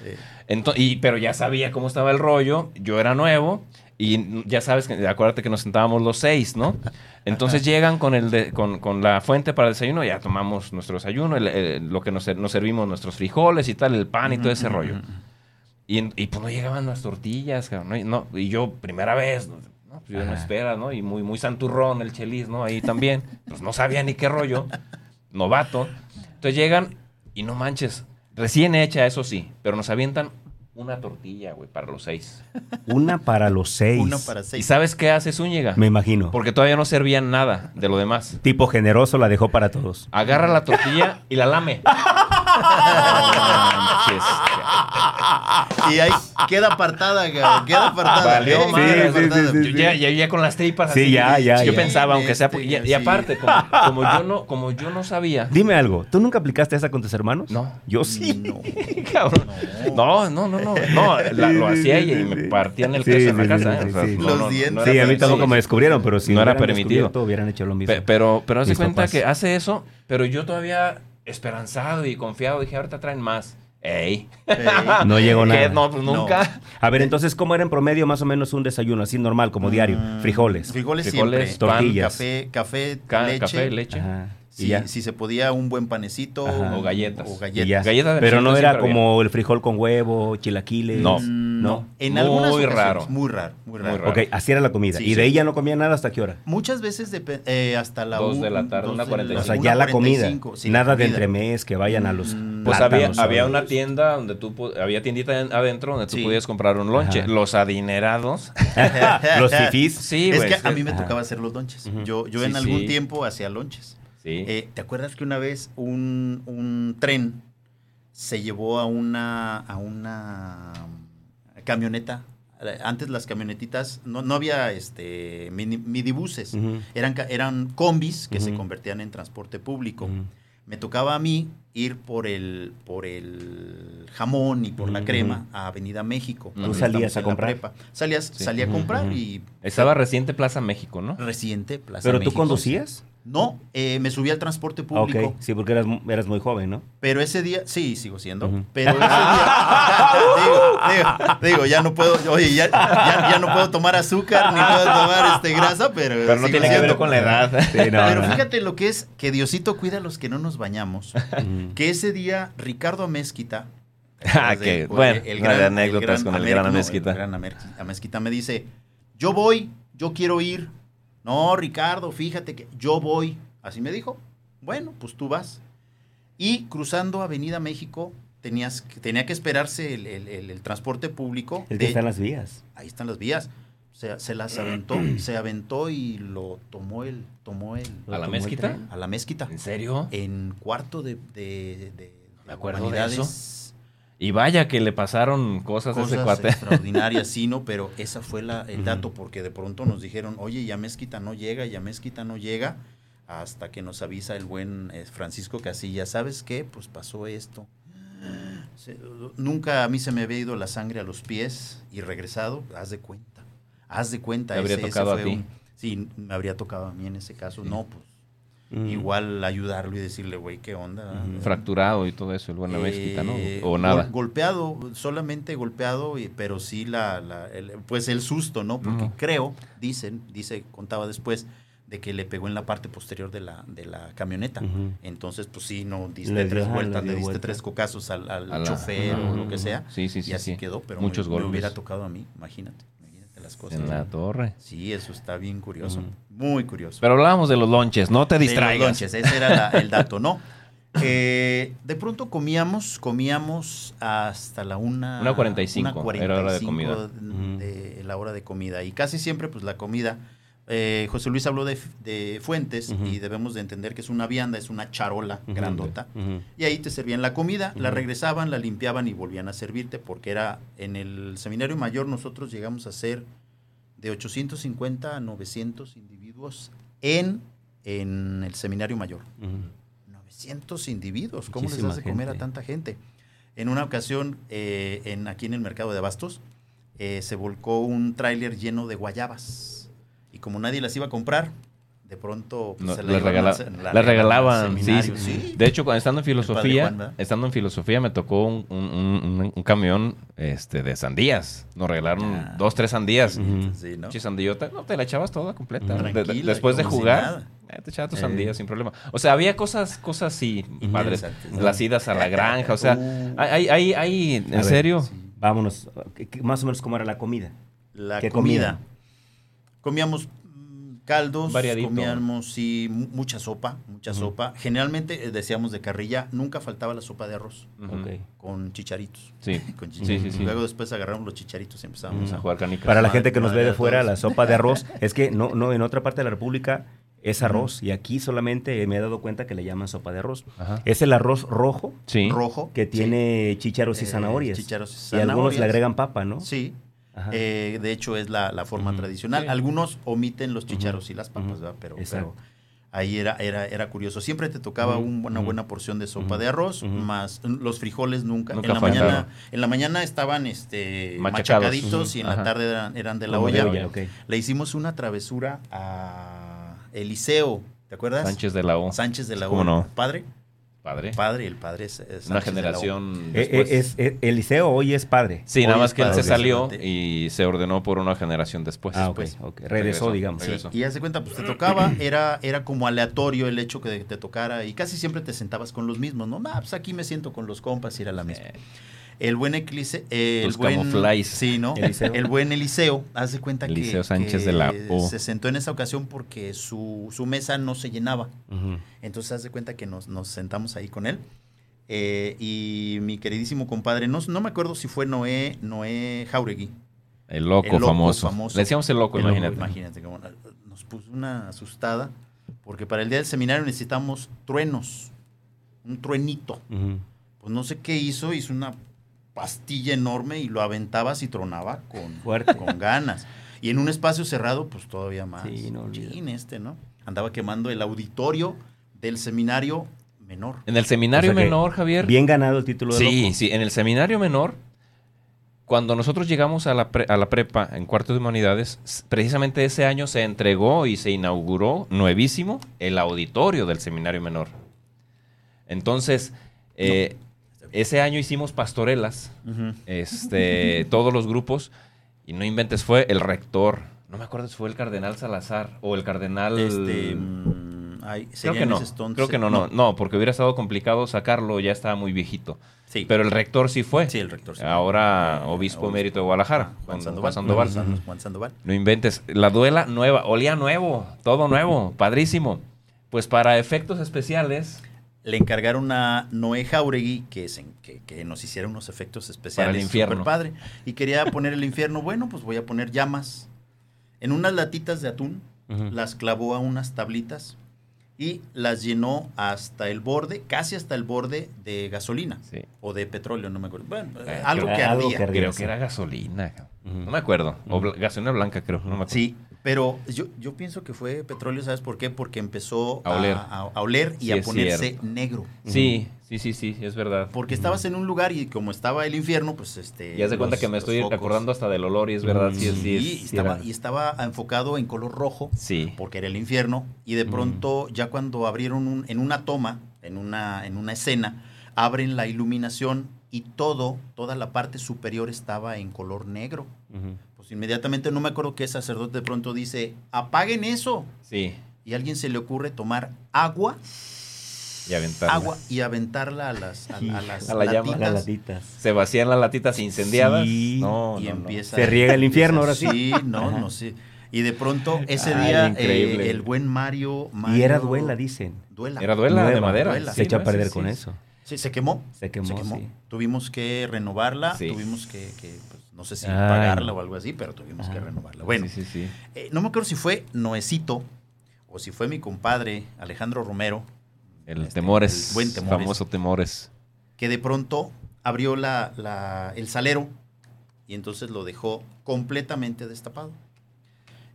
C: Sí.
B: Ento- y, pero ya sabía cómo estaba el rollo, yo era nuevo y ya sabes, que, acuérdate que nos sentábamos los seis, ¿no? Entonces llegan con, el de- con, con la fuente para el desayuno, ya tomamos nuestro desayuno, el- el- lo que nos, nos servimos, nuestros frijoles y tal, el pan y todo ese rollo. Y, y, pues no llegaban las tortillas, cabrón, ¿no? Y, no, yo, primera vez, no, No, pues yo no
D: Ajá.
B: espera, ¿no? Y muy, muy santurrón el chelis, ¿no? Ahí también. Pues no sabía ni qué rollo. Novato. Entonces llegan y no manches, recién hecha, eso sí, pero nos avientan una tortilla, güey, para los seis.
D: Una para los seis.
C: Uno para
B: ¿Y
C: seis.
B: sabes qué hace Zúñiga?
D: Me imagino.
B: Porque todavía no servían nada de lo demás.
D: Tipo generoso la dejó para todos.
B: Agarra la tortilla y la lame. Manches,
C: Y ahí queda apartada, güey, queda apartada.
B: Valió madre,
C: Queda
D: sí, sí,
C: apartada.
D: sí,
B: Yo ya, ya, ya con las tripas
D: Sí,
B: así.
D: ya, ya,
B: Yo
D: ya.
B: pensaba, aunque sea.
C: Este,
B: Y, y
C: sí.
B: aparte, como, como yo no, como yo no sabía.
D: Dime algo, ¿tú nunca aplicaste esa con tus hermanos?
B: No.
D: Yo sí.
C: No.
B: Cabrón. No, no, no, no. No, la- lo hacía y me partían el
D: Sí,
B: queso en la
D: sí,
B: casa.
D: sí,
B: ¿eh?
D: sí,
B: O sea,
C: Los
B: no,
C: dientes.
B: no
D: Sí, a mí tampoco me descubrieron, pero si
B: No era permitido.
D: hubieran hecho lo mismo.
B: Pe- Pero, pero haz de
D: Mis
B: cuenta
D: papás.
B: que hace eso, pero yo todavía esperanzado y confiado dije, ahorita traen más. Ey.
C: Ey.
D: No llegó
B: ¿Qué?
D: nada.
B: No, pues
C: No.
B: nunca.
D: A ver, entonces, ¿cómo era en promedio más o menos un desayuno así normal, como diario?
C: Mm,
D: Frijoles.
C: Frijoles,
B: Frijoles,
C: siempre.
B: pan,
D: tortillas.
C: Café, café,
B: Ca-
C: leche.
B: Café, leche.
D: Ajá.
C: Si,
D: ya.
C: si se podía un buen panecito.
D: Ajá.
B: O galletas.
C: O galletas.
B: Galletas de
D: Pero no era
B: había.
D: como el frijol con huevo, chilaquiles.
B: No.
D: No.
C: En
B: Muy
C: algunas ocasiones,
B: raro.
C: Muy raro, muy raro.
B: raro.
D: Ok, así era la comida.
C: Sí,
D: y de
C: sí.
D: ahí ya no comía nada hasta qué hora.
C: Muchas veces depe- eh, hasta la
B: Dos
C: un-
B: de la tarde,
C: dos
B: una
C: de
B: cuarenta y
D: O
C: la-
D: sea, ya la comida.
C: 45, sí,
D: nada de entremés, que vayan a los.
C: Mm.
B: Pues había,
D: plátanos,
B: había una tienda donde tú pu- había tiendita en- adentro donde tú
C: Sí.
B: podías comprar un lonche.
D: Ajá.
B: Los adinerados.
D: los fifís.
B: Sí,
C: es que
B: sí.
C: a mí me tocaba hacer los lonches. Yo, yo
B: Sí,
C: en algún
B: sí.
C: tiempo hacía lonches.
B: Sí.
C: Eh, ¿Te acuerdas que una vez un, un tren se llevó a una, a una camioneta antes las camionetitas, no, no había este mini- midibuses, eran, eran combis que se convertían en transporte público. Me tocaba a mí ir por el, por el jamón y por la crema a Avenida México.
B: ¿Tú
D: salías a comprar?
C: prepa. Salías,
B: Sí.
C: Salía a comprar y
B: Estaba reciente Plaza México, ¿no?
C: reciente Plaza
D: ¿Pero tú
C: México.
D: conducías?
C: No, eh, me subí al transporte
D: Ah,
C: público.
D: Ok, sí, porque eras, mu- eras muy joven, ¿no?
C: Pero ese día, sí, sigo siendo. Pero ese día, digo, digo, digo, ya no puedo, oye, ya, ya, ya no puedo tomar azúcar ni puedo tomar este grasa, pero.
B: Pero no
C: sigo
B: tiene que ver con la edad.
D: Sí, no,
C: Pero
D: no.
C: fíjate lo que es que Diosito cuida a los que no nos bañamos. Que ese día Ricardo Amezquita. ¿te
B: Ah, que,
C: pues,
B: bueno, no, de anécdotas con el gran Amezquita.
C: el gran Amezquita me dice, yo voy, yo quiero ir. No, Ricardo, fíjate que yo voy. Así me dijo. Bueno, pues tú vas. Y cruzando Avenida México, tenías, que- tenía que esperarse el, el- el- el transporte público.
D: Es
C: de-
D: que están las vías.
C: Ahí están las vías. Se, se las aventó, se aventó y lo tomó el, tomó el,
B: ¿A la mezquita?
C: a la mezquita.
B: ¿En serio?
C: En cuarto de, de, de- de
B: Me acuerdo de
C: humanidades,
B: Y vaya que le pasaron cosas, a ese
C: Cosas
B: cuate.
C: extraordinarias, sí, ¿no? Pero esa fue la, el dato, porque de pronto nos dijeron, oye, ya Mezquita no llega, ya Mezquita no llega, hasta que nos avisa el buen eh, Francisco Casilla, ¿sabes qué? Pues pasó esto. Se- nunca a mí se me había ido la sangre a los pies y regresado, haz de cuenta, haz de cuenta.
B: Habría
C: ese- ese
B: tocado a
C: fue
B: ti.
C: un- sí, me habría tocado a mí en ese caso,
B: Sí.
C: no, pues Igual ayudarlo y decirle, güey, ¿qué onda?
B: Fracturado y todo eso, el buen Amezquita, ¿no?
C: Eh,
B: O nada.
C: gol- golpeado, solamente golpeado, y- pero sí la, la- el- pues el susto, ¿no? Porque creo, dicen, dice, contaba después, de que le pegó en la parte posterior de la, de la camioneta. Entonces, pues sí, no diste
D: Le
C: tres vueltas,
D: le
C: diste
D: vuelta.
C: tres cocazos al, al
B: A la-
C: chofer o lo que sea.
B: Sí, sí, sí.
C: y así
B: sí.
C: quedó, pero
B: Muchos
C: me, me
B: golpes.
C: hubiera tocado a mí, imagínate. Las cosas.
B: En la torre.
C: Sí, eso está bien curioso.
D: Ujú.
C: Muy curioso.
B: Pero hablábamos de los lonches, no te
C: De los
B: distraigas.
C: lonches, ese era la- el dato, ¿no? Eh, de pronto comíamos, comíamos hasta la una...
B: Una 45,
C: una
B: era hora de
C: 45
D: comida.
C: de la hora de comida. Y casi siempre, pues la comida... eh, José Luis habló de, de fuentes y debemos de entender que es una vianda, es una charola grandota. Y ahí te servían la comida, la regresaban, la limpiaban y volvían a servirte, porque era en el seminario mayor nosotros llegamos a ser de 850 a 900 individuos en, en el seminario mayor.
D: Ujú.
C: 900 individuos, ¿cómo
D: Muchísima
C: les de comer a tanta gente? En una ocasión, eh, en, aquí en el mercado de Abastos, eh, se volcó un tráiler lleno de guayabas. Como nadie las iba a comprar, de pronto pues,
B: No,
C: se
B: regala-
C: la
B: le
C: regalaban al
B: regalaban, sí, sí. De hecho, cuando estando en filosofía, estando en filosofía me tocó un, un- un- un camión este, de sandías. Nos regalaron
C: Ah.
B: dos, tres sandías.
C: Sí, ¿no?
B: Sandillota, no, te la echabas toda completa.
D: Ujú.
B: De- después de
C: si
B: jugar, eh, te echabas tus
D: Eh.
B: sandías sin problema. O sea, había cosas, cosas sí, padres. Las idas a la granja, o sea,
C: Uh.
B: hay, hay, hay, ¿en
D: A ver,
B: serio?
C: Sí.
D: Vámonos. ¿Qué- qué- Más o menos cómo era la comida.
C: La
D: ¿Qué
C: comida. Comíamos mm, caldos,
B: Variadito.
C: comíamos sí, mu- mucha sopa, mucha sopa. Generalmente eh, decíamos de carrilla, nunca faltaba la sopa de arroz con chicharitos.
B: Sí,
C: Con
B: sí,
C: chicharitos.
B: sí, sí.
C: Luego después agarramos los chicharitos y empezamos
B: a
C: a
B: jugar canicas.
D: Para la gente que nos ve de fuera,
C: todos.
D: la sopa de arroz, es que no, no, en otra parte de la República es arroz. Y aquí solamente me he dado cuenta que le llaman sopa de arroz.
B: Ajá.
D: Es el arroz rojo
B: Sí.
C: rojo.
D: que
C: sí.
D: tiene chícharos y
C: Eh,
D: zanahorias.
C: chícharos y
D: Y algunos
C: zanahorias.
D: le agregan papa, ¿no?
C: Sí. Eh, de hecho, es la, la forma tradicional. Algunos omiten los chícharos
D: Ujú.
C: y las papas. ¿verdad? Pero, pero ahí era, era, era curioso. Siempre te tocaba una buena porción de sopa de arroz, más los frijoles nunca.
B: Nunca
C: en, la mañana, en la mañana estaban este,
B: Machacados.
C: machacaditos y en la tarde eran, eran de la
D: Como
C: olla. Le hicimos una travesura a Eliseo, ¿te acuerdas?
B: Sánchez de la O.
C: Sánchez de la
B: ¿Cómo
C: O.
B: no?
C: Padre,
B: Padre.
C: padre, el padre es, es
B: Una
C: de
B: generación
D: Eh, eh,
B: después.
D: es, eh, Eliseo hoy es padre.
B: Sí, nada más que él se salió y se ordenó por una generación después.
D: Ah, ok,
C: después.
D: ok. Regresó,
B: Regresó,
D: digamos.
C: Sí, y haz de cuenta, pues te tocaba, era, era como aleatorio el hecho que te tocara y casi siempre te sentabas con los mismos, ¿no? Ah, pues aquí me siento con los compas y era la misma.
B: Eh,
C: El buen Eclise, eh, el buen, sí, ¿no?
D: Eliseo.
C: El buen Eliseo, haz de cuenta que,
B: Eliseo Sánchez
C: que
B: de la O.
C: se sentó en esa ocasión porque su, su mesa no se llenaba. Entonces haz de cuenta que nos, nos sentamos ahí con él. Eh, y mi queridísimo compadre, no, no me acuerdo si fue Noé, Noé Jauregui.
B: el, loco
C: El loco
B: famoso.
C: famoso.
B: Le decíamos el loco,
C: El loco,
B: imagínate.
C: imagínate cómo nos puso una asustada porque para el día del seminario necesitamos truenos, un truenito. Pues no sé qué hizo, hizo una pastilla enorme y lo aventabas y tronaba con,
D: Fuerte.
C: con ganas. Y en un espacio cerrado, pues todavía más.
D: Sí, no.
C: Chin, este, ¿no? Andaba quemando el auditorio del seminario menor.
B: En el seminario
D: O sea que
B: menor, Javier.
D: Bien ganado el título de
B: Sí,
D: loco.
B: sí, en el seminario menor, cuando nosotros llegamos a la, pre- a la prepa en cuarto de humanidades, precisamente ese año se entregó y se inauguró nuevísimo el auditorio del seminario menor. Entonces, eh, ese año hicimos pastorelas, este, todos los grupos, y no inventes, fue el rector. No me acuerdo si fue el cardenal Salazar o el cardenal...
C: Este, mm, ay,
B: Creo que no, creo que no, no, no, porque hubiera estado complicado sacarlo, ya estaba muy viejito.
C: Sí,
B: Pero el rector sí fue.
C: sí, el rector. sí.
B: Ahora
C: Eh,
B: obispo emérito de Guadalajara,
C: Juan
B: don
C: Sandoval.
B: Juan Sandoval.
C: Juan Sandoval. Juan Sandoval.
B: No inventes. La duela nueva, olía nuevo, todo nuevo, padrísimo. Pues para efectos especiales,
C: Le encargaron a Noé Jauregui que, se- que, que nos hiciera unos efectos especiales.
B: Para el infierno.
C: súper padre. Y quería poner el infierno. Bueno, pues voy a poner llamas. En unas latitas de atún, las clavó a unas tablitas y las llenó hasta el borde, casi hasta el borde de gasolina
B: sí,
C: o de petróleo, no me acuerdo. Bueno,
B: Eh,
C: algo que
D: algo
C: ardía.
D: que ardía.
B: creo que era gasolina. No me acuerdo. O bla- gasolina blanca, creo. No me acuerdo.
C: Sí, pero yo, yo pienso que fue petróleo, ¿sabes por qué? Porque empezó
B: A oler.
C: a, a oler y
B: Sí,
C: a ponerse negro.
B: Sí, sí, sí, sí, es verdad.
C: Porque estabas en un lugar y como estaba el infierno, pues este.
B: Ya se cuenta
C: los-
B: que me estoy
C: focos-
B: acordando hasta del olor y es verdad, sí, sí,
C: y,
B: sí
C: estaba,
B: era-
C: y estaba enfocado en color rojo,
B: Sí.
C: porque era el infierno. Y de pronto, ya cuando abrieron un- en una toma, en una, en una escena, abren la iluminación y todo, toda la parte superior estaba en color negro. Pues inmediatamente no me acuerdo qué sacerdote de pronto dice, apaguen eso.
B: Sí.
C: Y a alguien se le ocurre tomar agua,
B: Y aventar.
C: agua y aventarla a las, a, a las
B: A la llama.
C: latitas.
D: Las latitas.
B: Se vacían las latitas incendiadas.
D: Sí.
B: No,
C: y
B: no, no.
C: empieza
D: Se riega el infierno, ahora sí.
C: Sí, no,
D: Ajá.
C: no sé. Y de pronto ese
B: Ay,
C: día eh, el buen Mario,
D: Y era duela, dicen.
C: Duela.
B: Era duela de madera.
C: duela.
B: sí,
D: Se echó a perder
B: Sí,
D: con
B: sí.
D: eso.
C: Sí, se quemó.
D: Se quemó,
C: se quemó.
D: sí.
C: Tuvimos que renovarla,
B: Sí.
C: tuvimos que, que, pues, no sé si
D: Ay,
C: pagarla o algo así, pero tuvimos que renovarla. Bueno,
B: Sí, sí, sí.
C: eh, no me acuerdo si fue Noecito o si fue mi compadre Alejandro Romero,
B: El
C: Este,
B: Temores.
C: el buen Temores.
B: Famoso Temores.
C: que de pronto abrió la, la- el salero y entonces lo dejó completamente destapado.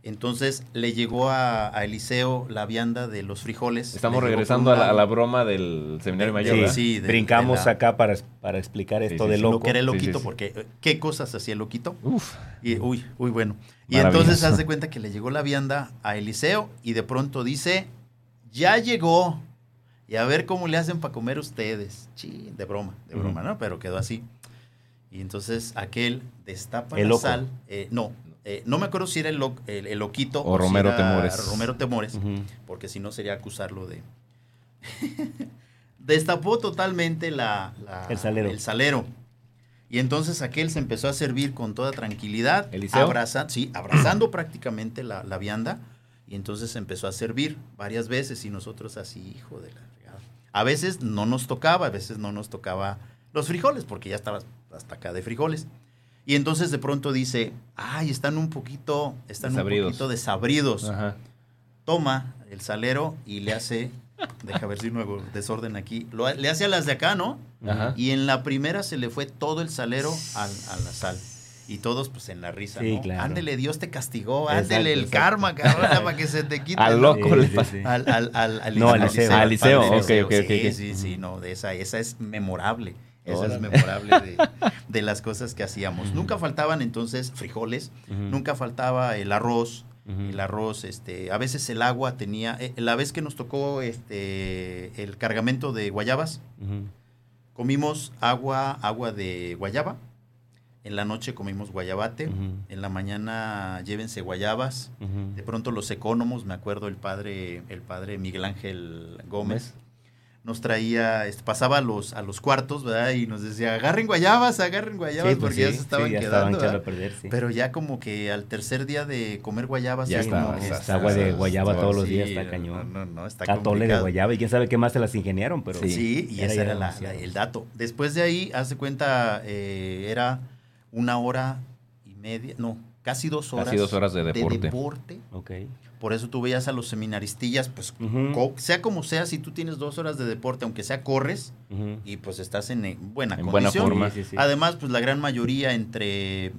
C: Entonces le llegó a, a Eliseo la vianda de los frijoles.
B: Estamos regresando a la, a la
C: lado,
B: broma del seminario mayor.
C: sí, sí, de-
D: Brincamos
C: de la-
D: acá para, para explicar esto
B: sí,
D: de loco.
C: Lo que era el
B: Sí, sí,
C: loquito,
B: sí.
C: porque qué cosas hacía el loquito.
B: Uf.
C: Y, uy, uy, bueno. Y entonces haz de cuenta que le llegó la vianda a Eliseo y de pronto dice, ya llegó. Y a ver cómo le hacen para comer ustedes. Sí, de broma, de broma, ¿no? Pero quedó así. Y entonces aquel destapa
D: El
C: la
D: loco.
C: sal. eh, no, eh, no me acuerdo si era el, lo- el- el loquito
B: O Romero Temores.
C: Romero Temores, porque si no sería acusarlo de... Destapó totalmente la, la-
D: El salero.
C: el salero. Y entonces aquel se empezó a servir con toda tranquilidad, abraza- sí, abrazando prácticamente la, la vianda, y entonces empezó a servir varias veces y nosotros así, hijo de la fregada. A veces no nos tocaba, a veces no nos tocaba los frijoles, porque ya estaba hasta acá de frijoles. Y entonces de pronto dice, ay, están un poquito, están
B: Desabridos.
C: un poquito desabridos
B: Ajá.
C: toma el salero y le hace, deja ver si no hago desorden aquí, lo- le hace a las de acá, ¿no?
B: Ajá.
C: Y en la primera se le fue todo el salero al- a la sal. Y todos pues en la risa,
D: Sí,
C: ¿no?
D: claro.
C: Ándele, Dios te castigó,
D: Exacto,
C: ándele el
D: exacto.
C: karma, cabrón, para que se te quite.
B: Al loco
D: Sí,
B: le
D: sí,
B: pasa.
D: sí.
C: Al, al, al, al-
D: No,
C: al
D: Liceo.
B: Al Liceo,
C: padre
B: ok,
C: Liceo.
B: ok, ok,
C: Sí, sí, sí, no, de esa, esa es memorable. Esa
B: Órale.
C: es memorable de, de las cosas que hacíamos. Nunca faltaban entonces frijoles, nunca faltaba el arroz, el arroz, este, a veces el agua tenía, eh, la vez que nos tocó este, el cargamento de guayabas, comimos agua, agua de guayaba, en la noche comimos guayabate, en la mañana llévense guayabas, de pronto los economos, me acuerdo el padre, el padre Miguel Ángel Gómez, nos traía, este, pasaba a los, a los cuartos, ¿verdad? Y nos decía, agarren guayabas, agarren guayabas,
D: Sí, pues
C: porque ya se estaban
D: sí, ya
C: quedando,
D: estaban echando
C: ¿verdad?
D: a perder, sí.
C: Pero ya como que al tercer día de comer guayabas
B: Ya
C: como
B: esa-
C: está-
D: agua de
C: está-
D: guayaba
C: está-
D: todos los días está
C: no,
D: cañón.
C: No, no, está
D: Atole de guayaba y quién sabe qué más se las ingeniaron, pero
C: Sí, y
D: era
C: ese era la- el dato. Después de ahí, hace cuenta, eh, era una hora y media, no, casi dos horas.
B: Casi dos horas de deporte.
C: deporte,
D: Ok.
C: Por eso tú veías a los seminaristillas, pues co- sea como sea, si tú tienes dos horas de deporte, aunque sea corres, y pues estás en eh, buena
B: En buena
C: condición.
B: forma.
D: Sí, sí, sí.
C: Además, pues la gran mayoría entre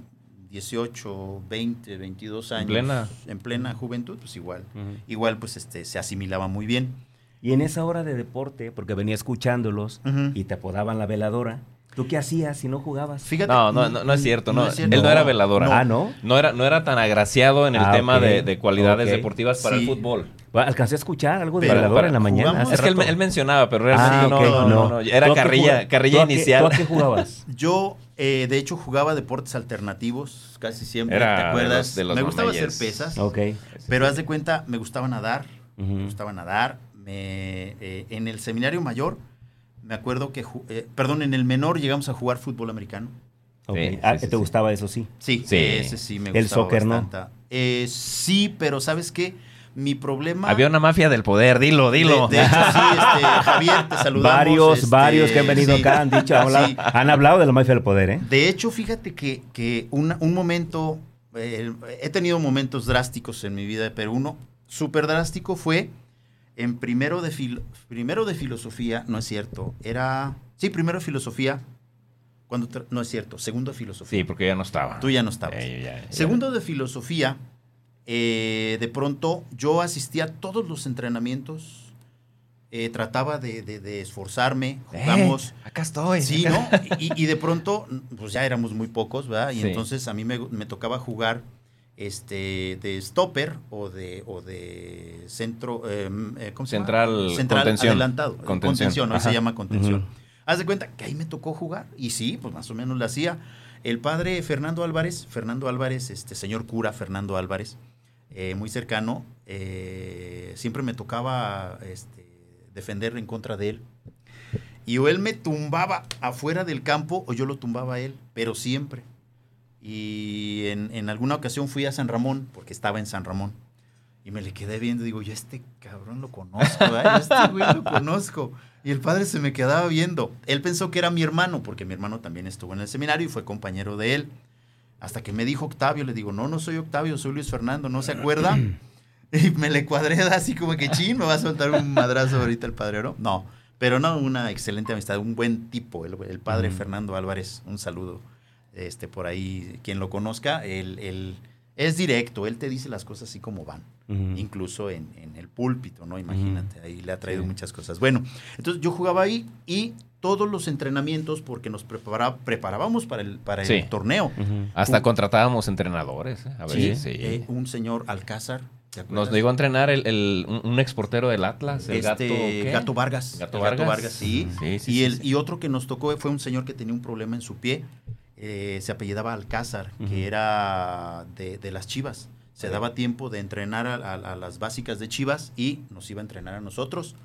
C: 18, 20, 22 años.
B: plena.
C: En plena juventud, pues igual. Igual, pues este, se asimilaba muy bien.
D: Y en esa hora de deporte, porque venía escuchándolos y te apodaban la veladora, ¿tú qué hacías si no jugabas?
C: Fíjate.
B: No, no, no, no es cierto. No,
C: es cierto.
B: Él no era veladora.
D: Ah, ¿no?
B: No era, no era tan agraciado en el
D: Ah,
B: tema de, de cualidades deportivas para
C: Sí.
B: el fútbol.
D: Bueno, Alcancé a escuchar algo de
C: Pero
D: veladora
B: para-
D: en la mañana.
B: Es que él, él mencionaba, pero realmente
D: Ah,
B: no,
D: ok,
B: no, no, no. Era
D: ¿Tú a qué
B: carrilla, carrilla inicial.
D: ¿Tú a qué jugabas?
C: Yo, eh, de hecho, jugaba deportes alternativos casi siempre.
B: Era
C: ¿Te
B: de
C: acuerdas?
B: los- de los
C: me gustaba hacer pesas.
D: ok.
C: Pero haz de cuenta, me gustaba nadar. Me gustaba nadar. Me, eh, en el seminario mayor, me acuerdo que, eh, perdón, en el menor llegamos a jugar fútbol americano.
D: ok.
B: Sí,
D: Ah,
B: sí,
D: ¿Te
B: sí.
D: gustaba eso sí?
C: Sí,
B: Sí.
C: ese sí me
D: El
C: gustaba
D: soccer, ¿no?
C: Eh, sí, pero ¿sabes qué? Mi problema...
B: Había una mafia del poder, dilo, dilo.
C: De, de hecho, sí, este, Javier, te saludamos.
D: varios,
C: este,
D: varios que han venido
C: sí.
D: acá han dicho, han hablado,
C: Sí.
D: han hablado de la mafia del poder, ¿eh?
C: De hecho, fíjate que, que una- un momento, eh, he tenido momentos drásticos en mi vida, pero uno súper drástico fue en primero de, fil- primero de filosofía, no es cierto, era, sí, primero de filosofía, cuando, tra- no es cierto, segundo de filosofía.
B: Sí, porque ya no estaba.
C: Tú ya no estabas.
B: Eh, ya- ya-
C: Segundo de filosofía, eh, de pronto yo asistía a todos los entrenamientos, eh, trataba de, de- de esforzarme,
B: Eh,
C: jugamos.
B: acá estoy.
C: Sí,
B: acá-
C: ¿no? Y, y de pronto, pues ya éramos muy pocos, ¿verdad? Y
B: Sí.
C: entonces a mí me, me tocaba jugar este de stopper o de o de centro eh, eh, ¿cómo se llama?
B: Central, contención.
C: adelantado
B: Contención.
C: contención, hoy se llama contención haz de cuenta que ahí me tocó jugar y sí pues más o menos lo hacía el padre Fernando Álvarez Fernando Álvarez este señor cura Fernando Álvarez eh, muy cercano eh, siempre me tocaba este, defender en contra de él y o él me tumbaba afuera del campo o yo lo tumbaba a él, pero siempre. Y en, en alguna ocasión fui a San Ramón, porque estaba en San Ramón, y me le quedé viendo, digo, yo este cabrón lo conozco, a este güey lo conozco. Y el padre se me quedaba viendo. Él pensó que era mi hermano, porque mi hermano también estuvo en el seminario y fue compañero de él. Hasta que me dijo Octavio, le digo, no, no soy Octavio, soy Luis Fernando, ¿no se acuerda? Y me le cuadré así como que chin, me va a soltar un madrazo ahorita el padre, ¿no? No, pero no, una excelente amistad, un buen tipo, el, el padre. Fernando Álvarez, un saludo. Este, por ahí, quien lo conozca, él, él es directo, él te dice las cosas así como van, incluso en, en el púlpito, ¿no? Imagínate, ahí le ha traído
B: Sí.
C: muchas cosas. Bueno, entonces yo jugaba ahí y todos los entrenamientos, porque nos prepara- preparábamos para el, para el torneo.
B: Hasta contratábamos entrenadores. eh, A ver,
C: Sí,
B: sí.
C: eh, un señor Alcázar. ¿te
B: Nos llegó a entrenar el, el- un, un exportero del Atlas, el
C: este,
B: gato. ¿qué?
C: Gato Vargas.
B: Gato
C: El
B: Vargas.
C: sí.
B: Sí, sí,
C: y, el,
B: sí.
C: y otro que nos tocó fue un señor que tenía un problema en su pie. Eh, se apellidaba Alcázar, que era de, de las Chivas. Se
B: Sí.
C: daba tiempo de entrenar a, a- a las básicas de Chivas y nos iba a entrenar a nosotros.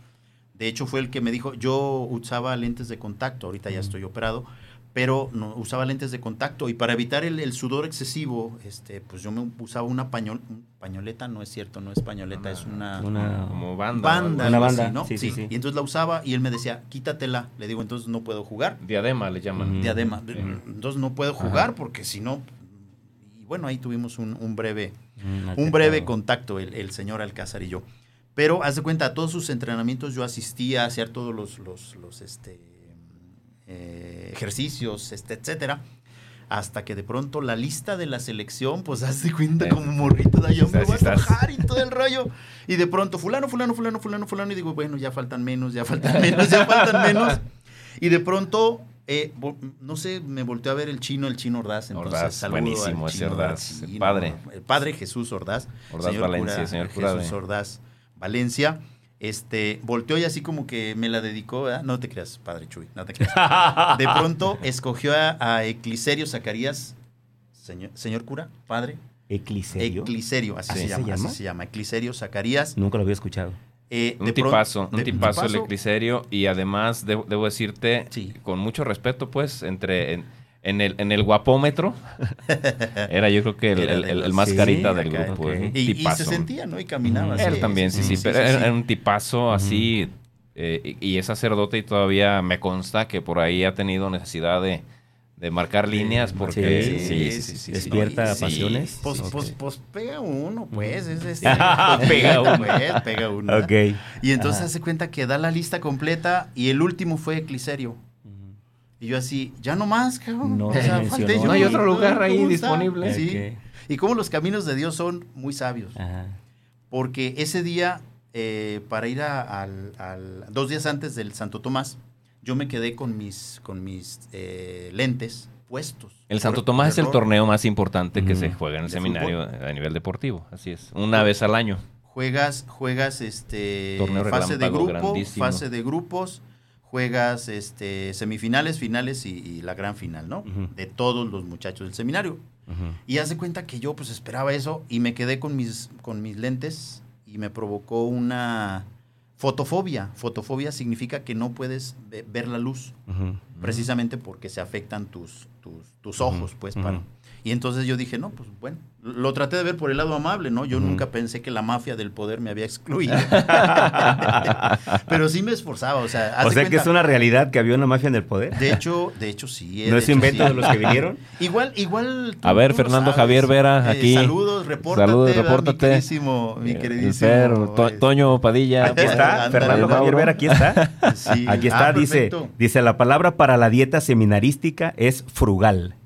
C: De hecho, fue el que me dijo, yo usaba lentes de contacto, ahorita ya estoy operado, pero no, usaba lentes de contacto y para evitar el, el sudor excesivo, este, pues yo me usaba una pañol, pañoleta, no es cierto, no es pañoleta, es una,
D: Una-
B: Como banda.
C: banda.
D: Una
C: así,
D: banda,
C: ¿no?
D: sí, sí, sí.
C: Y entonces la usaba y él me decía, quítatela. Le digo, entonces no puedo jugar.
B: Diadema le llaman.
D: Ujú.
C: Diadema. Entonces no puedo jugar porque si no... Y bueno, ahí tuvimos un, un breve,
D: Mm,
C: un breve contacto, el, el señor Alcázar y yo. Pero haz de cuenta, a todos sus entrenamientos yo asistía a hacer todos los, los, los, este, eh, ejercicios, este, etcétera. Hasta que de pronto la lista de la selección, pues haz de cuenta como morrito, de yo me voy a bajar y todo el rollo. Y de pronto, fulano, fulano, fulano, fulano, fulano. Y digo, bueno, ya faltan menos, ya faltan menos, ya faltan menos. Y de pronto, eh, no sé, me volteó a ver el chino, el chino Ordaz. Entonces,
B: Ordaz, buenísimo ese Ordaz, el padre.
C: El padre Jesús Ordaz.
B: Ordaz Valencia, señor cura
C: Jesús
B: de-
C: Ordaz Valencia. Este, volteó y así como que me la dedicó, ¿verdad? No te creas, padre Chuy, no te creas. De pronto escogió a, a Ecliserio Zacarías, señor, señor cura, padre.
D: ¿Ecliserio?
C: Ecliserio, así,
D: ¿Así
C: se,
D: se
C: llama,
D: llama?
C: así se llama. Ecliserio Zacarías.
D: Nunca lo había escuchado.
C: Eh,
B: Un
C: de pronto-
B: tipazo, un tipazo el
C: tipazo.
B: ecliserio y además debo, debo decirte
C: Sí.
B: con mucho respeto pues entre en, en el, en el guapómetro era yo creo que el, más
C: sí,
B: carita del
C: acá,
B: grupo.
C: Y, y se sentía, ¿no? Y caminaba. Así,
B: Él también, sí, sí, pero era, era un tipazo así eh, y, y es sacerdote y todavía me consta que por ahí ha tenido necesidad de, de marcar líneas porque
D: Sí,
B: sí, sí, sí, sí, sí.
D: Despierta
B: Sí.
D: pasiones.
C: Pues, pues, pues pega uno, pues. Es, este,
D: Pega uno.
C: Pues, pega uno.
D: Ok.
C: Y entonces
D: Ajá.
C: hace cuenta que da la lista completa y el último fue Ecliserio. Y yo así, ya no más, cabrón.
D: No
C: O
D: se
C: sea,
D: mencionó.
C: falté yo.
B: No hay otro lugar ahí disponible.
C: Sí. Y cómo los caminos de Dios son muy sabios.
D: Ajá.
C: Porque ese día, eh, para ir a- al, al- dos días antes del Santo Tomás, yo me quedé con mis, con mis eh, lentes puestos.
B: El Santo Tomás es el torneo más importante que se juega en el
C: De
B: seminario a nivel deportivo. Así es. Una vez al año.
C: Juegas, juegas este
B: Torneo
C: fase de grupo,
B: grandísimo.
C: fase de grupos, juegas este semifinales, finales y, y la gran final, ¿no? De todos los muchachos del seminario.
D: Ujú.
C: Y hace cuenta que yo pues esperaba eso y me quedé con mis, con mis lentes y me provocó una fotofobia. Fotofobia significa que no puedes ve- ver la luz, precisamente porque se afectan tus, tus, tus ojos, pues. para- Y entonces yo dije, no, pues bueno, lo traté de ver por el lado amable, ¿no? Yo nunca pensé que la mafia del poder me había excluido. Pero sí me esforzaba, o sea,
D: O sea que es una realidad que había una mafia en el poder.
C: De hecho, de hecho sí. eh,
D: ¿No es
C: hecho,
D: invento
C: sí.
D: de los que vinieron?
C: Igual, igual.
B: A ver, Fernando
C: sabes.
B: Javier Vera,
C: Eh,
B: aquí.
C: saludos, repórtate.
B: Saludos,
C: ¿verdad,
B: repórtate.
C: Mi queridísimo, mi
B: Eh,
C: queridísimo.
B: Fer, To-
C: eh,
B: Toño Padilla.
D: Aquí está, Fernando. Javier Vera, aquí está.
C: sí.
D: Aquí está,
C: Ah,
D: dice,
C: perfecto.
D: dice la palabra para la dieta seminarística es frugal.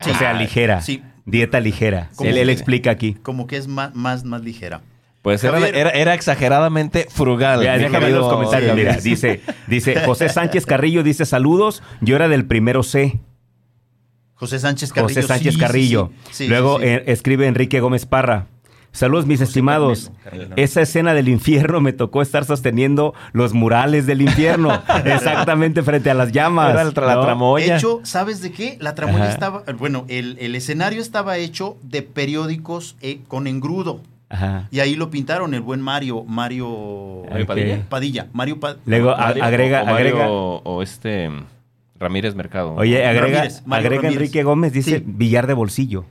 C: Sí.
D: O sea, ligera.
C: Sí.
D: Dieta ligera.
C: ¿Cómo
D: Él, él explica aquí.
C: Como que es más, más, más ligera.
B: Pues era,
C: Javier.
B: era, era exageradamente frugal. Mi
D: déjame ver
B: querido
D: los comentarios. Mira, dice, dice José Sánchez Carrillo, dice saludos. Yo era del primero C.
C: José Sánchez Carrillo.
D: José Sánchez
C: sí, sí,
D: Carrillo.
C: sí. Sí,
D: Luego
C: sí, sí.
D: eh, escribe Enrique Gómez Parra. Saludos, mis estimados. Esa escena del infierno me tocó estar sosteniendo los murales del infierno, exactamente frente a las llamas.
B: Era la
D: ¿no?
B: tramoya.
C: Hecho, ¿sabes de qué? La tramoya
D: Ajá.
C: estaba. Bueno, el, el escenario estaba hecho de periódicos eh, con engrudo.
D: Ajá.
C: Y ahí lo pintaron el buen Mario. Mario.
B: Mario. Padilla.
C: Padilla. Mario Padilla.
D: Luego
B: Mario-
D: agrega,
B: o Mario
D: agrega.
B: O este Ramírez Mercado.
D: Oye, agrega,
C: Ramírez, Mario
D: agrega
C: Ramírez.
D: Enrique Gómez, dice
C: Sí.
D: billar de bolsillo.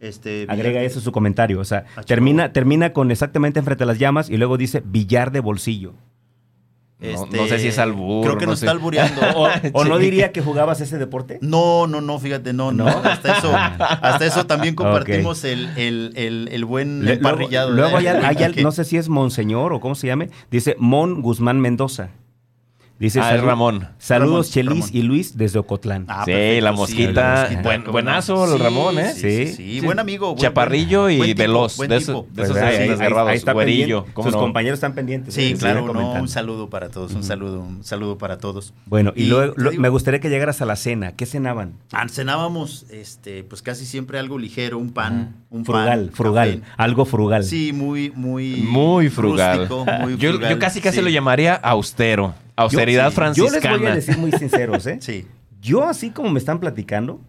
C: Este,
D: Agrega
C: Villar-
D: eso su comentario. O sea,
C: Ah,
D: termina, termina con exactamente enfrente a las llamas y luego dice billar de bolsillo.
B: No,
C: Este,
B: no sé si es albur.
C: Creo que
B: no
C: nos
B: sé.
C: está albureando.
D: ¿O, o no diría que jugabas ese deporte?
C: No, no, no, fíjate, no, no.
D: ¿No?
C: Hasta eso, hasta eso también compartimos el, el, el, el buen
D: Le- luego
C: emparrillado.
D: luego
C: ¿verdad?
D: hay, hay no sé si es Monseñor o cómo se llame, dice Mon Guzmán Mendoza. Dice
B: Ah, es
D: "Salud-
B: Ramón.
D: Saludos
C: Ramón,
D: Chelis
C: Ramón.
D: y Luis desde Ocotlán.
C: Ah,
B: sí,
C: perfecto,
B: la
C: sí,
B: mosquita.
C: la mosquita,
B: buen- buenazo el Ramón, ¿eh?
C: Sí,
D: Sí.
C: sí, buen amigo. buen-
B: Chaparrillo
C: buen-
B: y
C: buen tipo,
B: veloz.
C: buen
B: de
C: tipo.
B: esos, de
D: Pues
B: esos
D: ahí- ahí- ahí está
B: güerillo.
D: pendiente.
B: ¿cómo
D: Sus
B: no?
D: compañeros están pendientes.
C: Sí,
D: eh,
C: claro, no, un saludo para todos, un saludo, un saludo para todos.
D: Bueno, y,
C: Y
D: luego lo- me gustaría que llegaras a la cena. ¿Qué cenaban?
C: Ah, cenábamos, este, pues casi siempre algo ligero, un pan, un
D: frugal,
C: pan,
D: frugal,
C: café.
D: algo frugal.
C: Sí, muy, muy,
B: Muy frugal.
C: rústico, muy
B: Yo,
C: frugal,
B: yo casi casi
C: sí.
B: lo llamaría austero. Austeridad
C: sí.
D: Yo les
B: franciscana.
D: voy a decir muy sinceros, ¿eh?
C: Sí.
D: Yo, así como me están platicando,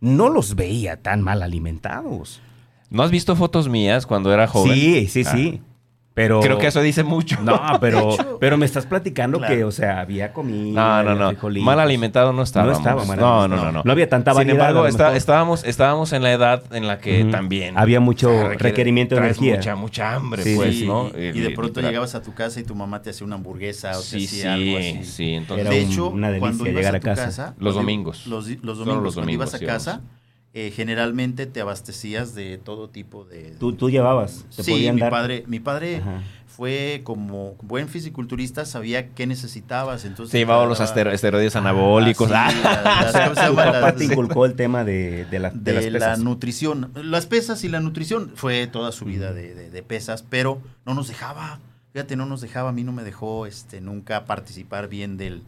D: no los veía tan mal alimentados.
B: ¿No has visto fotos mías cuando era joven?
D: Sí, sí,
B: Ah.
D: sí. Pero.
B: Creo que eso dice mucho.
D: No, pero, pero me estás platicando
C: Claro.
D: que, o sea, había comida.
B: No, no, no. Mal alimentado no estábamos.
D: estaba mal
B: no, no, no, no.
D: No había tanta
B: Sin
D: variedad,
B: embargo,
D: a lo
B: está- estábamos, estábamos en la edad en la que también
D: Había mucho requerimiento de energía.
B: Mucha, mucha hambre,
D: Sí,
B: pues,
C: Sí,
B: ¿no?
C: y,
B: Eh,
C: y de pronto
B: literal.
C: llegabas a tu casa y tu mamá te hacía una hamburguesa o te
B: Sí,
C: hacía
B: sí,
C: algo así.
B: sí. Entonces,
D: Era
C: de hecho,
D: una delicia
C: cuando ibas
D: llegar
C: a
D: a
C: tu
D: casa.
C: casa,
B: Los domingos.
C: Los, los domingos,
B: los
C: cuando ibas a casa, eh, generalmente te abastecías de todo tipo de...
D: Tú, tú llevabas. Te
C: sí,
D: podían
C: mi
D: dar.
C: padre, mi padre
D: Ajá.
C: fue como buen fisiculturista, sabía qué necesitabas, entonces...
B: se llevaba los esteroides anabólicos.
C: Ah, sí,
B: Ah,
D: inculcó el tema de, de, la- de
C: de
D: las
C: la
D: pesas.
C: nutrición. Las pesas y la nutrición fue toda su vida de, de- de pesas, pero no nos dejaba. Fíjate, no nos dejaba, a mí no me dejó este, nunca participar bien del,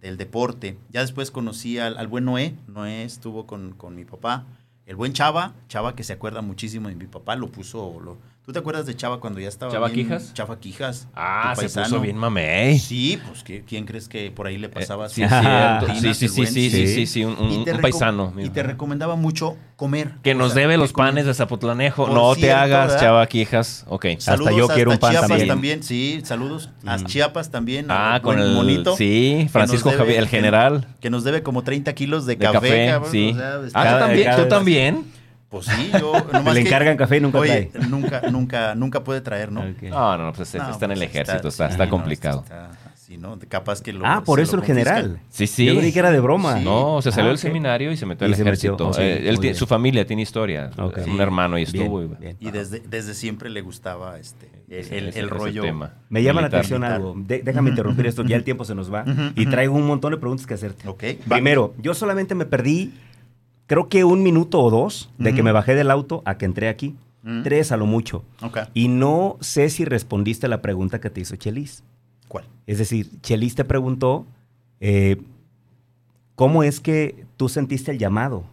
C: del deporte. Ya después conocí al, al buen Noé. Noé estuvo con, con mi papá. El buen Chava, Chava que se acuerda muchísimo de mi papá, lo puso. Lo, ¿Tú te acuerdas de Chava cuando ya estaba.
B: ¿Chava
C: bien-
B: Quijas?
C: Chava Quijas.
B: Ah, se
C: paisano.
B: puso bien mamey.
C: Sí, pues ¿qué- ¿quién crees que por ahí le pasaba?
B: Eh, sí, Sí, sí, sí, sí, sí,
D: sí.
B: un, paisano.
C: Y te recomendaba mucho comer.
B: Que
C: O
B: nos
C: sea,
B: debe los panes de Zapotlanejo.
C: Por
B: no
C: cierto,
B: te hagas,
C: ¿verdad?
B: chava quijas. Ok.
C: Saludos
D: yo quiero un pan
C: Chiapas
D: también.
C: Sí, saludos a
D: Mm.
C: Chiapas también.
B: Ah, con el
C: monito.
B: Sí, Francisco Javier, el general
C: Que nos debe como 30 kilos de, café.
B: sí. ah, ¿tú también?
C: Pues sí, yo. nomás
D: Le
C: que-
D: encargan café y nunca
C: Oye,
D: trae.
C: nunca, nunca, nunca puede traer, ¿no?
D: Ok.
B: No, no, pues
C: No,
B: está en el
C: pues
B: ejército, está, complicado.
C: está- sí. Sí, ¿no? Capaz que lo.
D: ah, por eso el general.
B: Sí, sí.
D: Yo creí que era de broma.
C: Sí.
B: No, se salió
D: Ah,
B: del seminario y se metió al
D: metió,
B: ejército.
D: oh, sí,
B: Eh, él su familia tiene historia.
D: Ok.
B: Un hermano y
D: Bien,
B: estuvo. y-
D: bien.
C: Y desde, desde siempre le gustaba este el, el- rollo.
B: tema.
D: Me llama la atención
C: militar.
D: algo. De- déjame interrumpir esto, ya el tiempo se nos va. Y traigo un montón de preguntas que hacerte.
C: Ok. va.
D: Primero, yo solamente me perdí, creo que un minuto o dos de que me bajé del auto a que entré aquí.
C: Mm.
D: Tres a lo mucho.
C: Ok.
D: Y no sé si respondiste a la pregunta que te hizo Chelis.
C: ¿Cuál?
D: Es decir, Chelis te preguntó, eh, ¿cómo es que tú sentiste el llamado?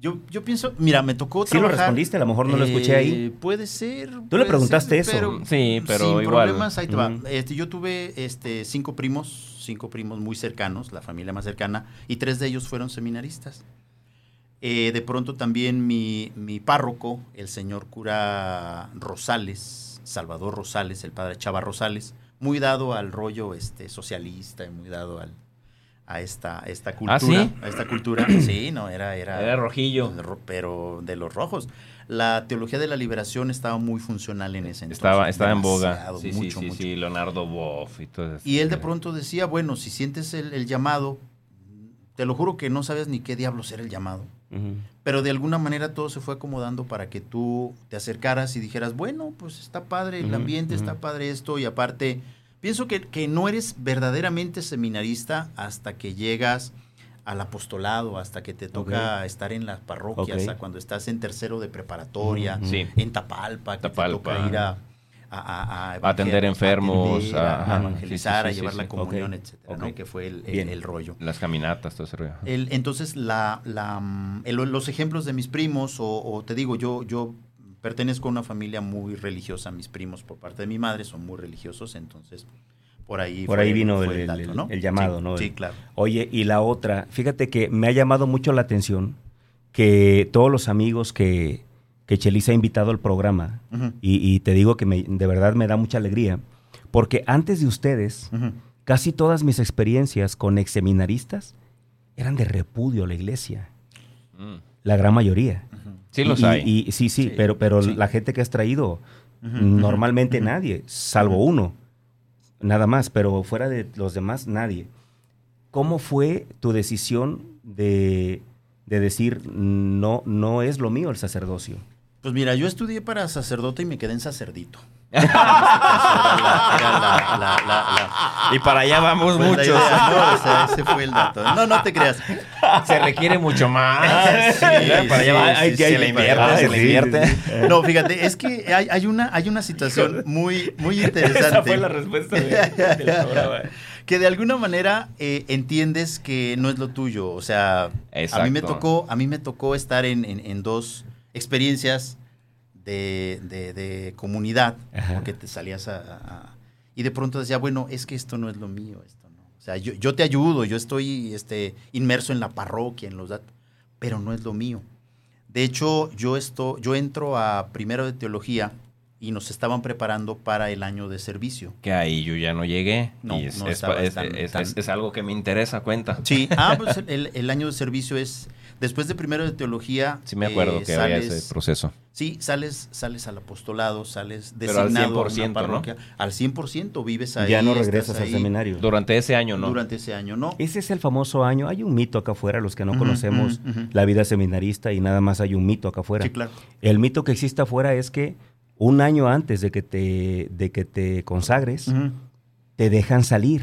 C: Yo, yo pienso, mira, me tocó
D: Sí lo
C: trabajar.
D: respondiste, a lo mejor no lo escuché ahí.
C: Eh, Puede ser.
D: Tú le
C: puede
D: preguntaste
C: ser,
D: eso.
B: Sí, pero
C: sin
B: igual.
C: problemas, ahí te va. Este, yo tuve este, cinco primos, cinco primos muy cercanos, la familia más cercana, y tres de ellos fueron seminaristas. Eh, de pronto también mi, mi párroco, el señor cura Rosales, Salvador Rosales, el padre Chava Rosales, muy dado al rollo este, socialista y muy dado al, a esta, esta cultura.
B: ¿Ah, sí?
C: A esta cultura. Sí, no, era... Era,
B: Era rojillo.
C: pero de los rojos. La teología de la liberación estaba muy funcional en ese entonces.
B: Estaba, estaba en boga. Sí,
C: mucho,
B: sí, sí,
C: mucho.
B: sí, Leonardo Boff y todo eso.
C: Y él de pronto decía, bueno, si sientes el, el llamado, te lo juro que no sabes ni qué diablos era el llamado. Pero de alguna manera todo se fue acomodando para que tú te acercaras y dijeras, bueno, pues está padre el ambiente, está padre esto, y aparte, pienso que, que no eres verdaderamente seminarista hasta que llegas al apostolado, hasta que te toca estar en las parroquias, hasta cuando estás en tercero de preparatoria, en Tapalpa, que
B: Tapalpa.
C: te toca ir a, a, a- a
B: atender enfermos,
C: atender, a, evangelizar,
B: Sí, sí,
C: a llevar
B: sí,
C: la comunión,
D: Ok,
C: etcétera. ¿no? Que fue el, el-
D: Bien.
C: el rollo.
B: Las caminatas, todo ese rollo.
C: El- entonces, la, la, mm, el- los ejemplos de mis primos, o, o te digo, yo, yo pertenezco a una familia muy religiosa, mis primos por parte de mi madre son muy religiosos, entonces por ahí
D: Por
C: fue-
D: ahí vino
C: fue
D: el-
C: dato,
D: el-
C: ¿no?
D: el llamado,
C: Sí,
D: ¿no?
C: Sí, claro.
D: Oye, y la otra, fíjate que me ha llamado mucho la atención que todos los amigos que, que Chelis ha invitado al programa, y, y te digo que me- de verdad me da mucha alegría, porque antes de ustedes, casi todas mis experiencias con exseminaristas eran de repudio a la iglesia,
B: Mm.
D: la gran mayoría.
B: Sí los
D: Y-
B: hay.
D: y- y- sí, sí,
C: Sí,
D: pero, pero
C: sí.
D: la gente que has traído, normalmente nadie, salvo uno, nada más, pero fuera de los demás, nadie. ¿Cómo fue tu decisión de, de decir, no, no es lo mío el sacerdocio?
C: Pues mira, yo estudié para sacerdote y me quedé en sacerdito. Era la- la- la- la- la-
B: Y para allá vamos
C: la
B: muchos.
C: idea, ¿no? O sea, ese fue el dato. No, no te creas.
B: Se requiere mucho más.
C: Sí,
B: para allá va. se le invierte, se le invierte.
C: No, fíjate, es que hay, hay una, hay una situación muy, muy interesante.
D: Esa fue la respuesta de- programa.
C: que de alguna manera eh, entiendes que no es lo tuyo. O sea, a mí me tocó, a mí me tocó estar en, en- en dos experiencias de, de- de comunidad,
D: Ajá.
C: porque te salías a, a- a- y de pronto decía, bueno, es que esto no es lo mío, esto no. O sea, yo, yo te ayudo, yo estoy este, inmerso en la parroquia, en los datos, pero no es lo mío. De hecho, yo esto, yo entro a primero de teología y nos estaban preparando para el año de servicio.
B: Que ahí yo ya no llegué.
C: No,
B: y es,
C: no
B: es- es-
C: tan-
B: es-
C: tan-
B: es- es algo que me interesa, cuenta.
C: Sí, ah, pues el, el año de servicio es después de primero de teología.
B: Sí me acuerdo
C: eh,
B: que había
C: sales-
B: ese proceso.
C: Sí, sales, sales al apostolado, sales
B: Pero al
C: designado a
B: 100%,
C: una
B: ¿no?
C: parroquia. Al 100% vives ahí.
D: ya no regresas al seminario.
B: Durante ese año, ¿no?
C: Durante ese año, ¿no?
D: Ese es el famoso año. Hay un mito acá afuera, los que no conocemos la vida seminarista y nada más hay un mito acá afuera.
C: Sí, claro.
D: El mito que existe afuera es que un año antes de que te, de que te consagres, te dejan salir.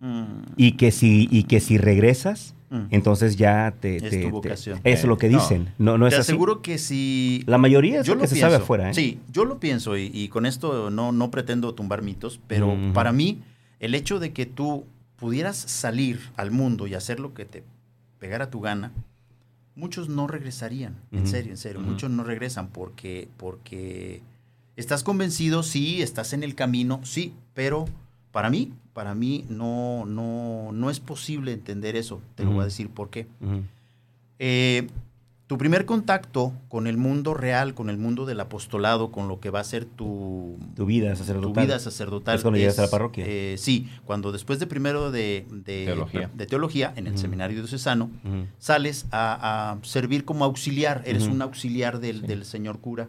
C: Mm,
D: Y que si, y que si regresas,
C: mm.
D: entonces ya te...
C: Es
D: te-
C: tu vocación.
D: es lo que
C: No.
D: dicen. No, no es
C: Te
D: así.
C: aseguro que si
D: La mayoría es
C: yo
D: lo
C: lo
D: que se
C: pienso.
D: sabe afuera. ¿eh?
C: Sí, yo lo pienso y, y con esto no, no pretendo tumbar mitos, pero para mí el hecho de que tú pudieras salir al mundo y hacer lo que te pegara tu gana, muchos no regresarían. En serio, en serio, muchos no regresan porque, porque estás convencido, sí, estás en el camino, sí, pero para mí, para mí no, no, no es posible entender eso. Te lo voy a decir por qué. Eh, tu primer contacto con el mundo real, con el mundo del apostolado, con lo que va a ser tu,
D: Tu vida
C: tu
D: sacerdotal.
C: vida sacerdotal.
D: Es cuando llegas a la parroquia.
C: eh, sí, cuando después de primero de, de-
B: Teología.
C: de teología en el seminario diocesano, sales a, a servir como auxiliar, eres un auxiliar del,
B: Sí.
C: del señor cura.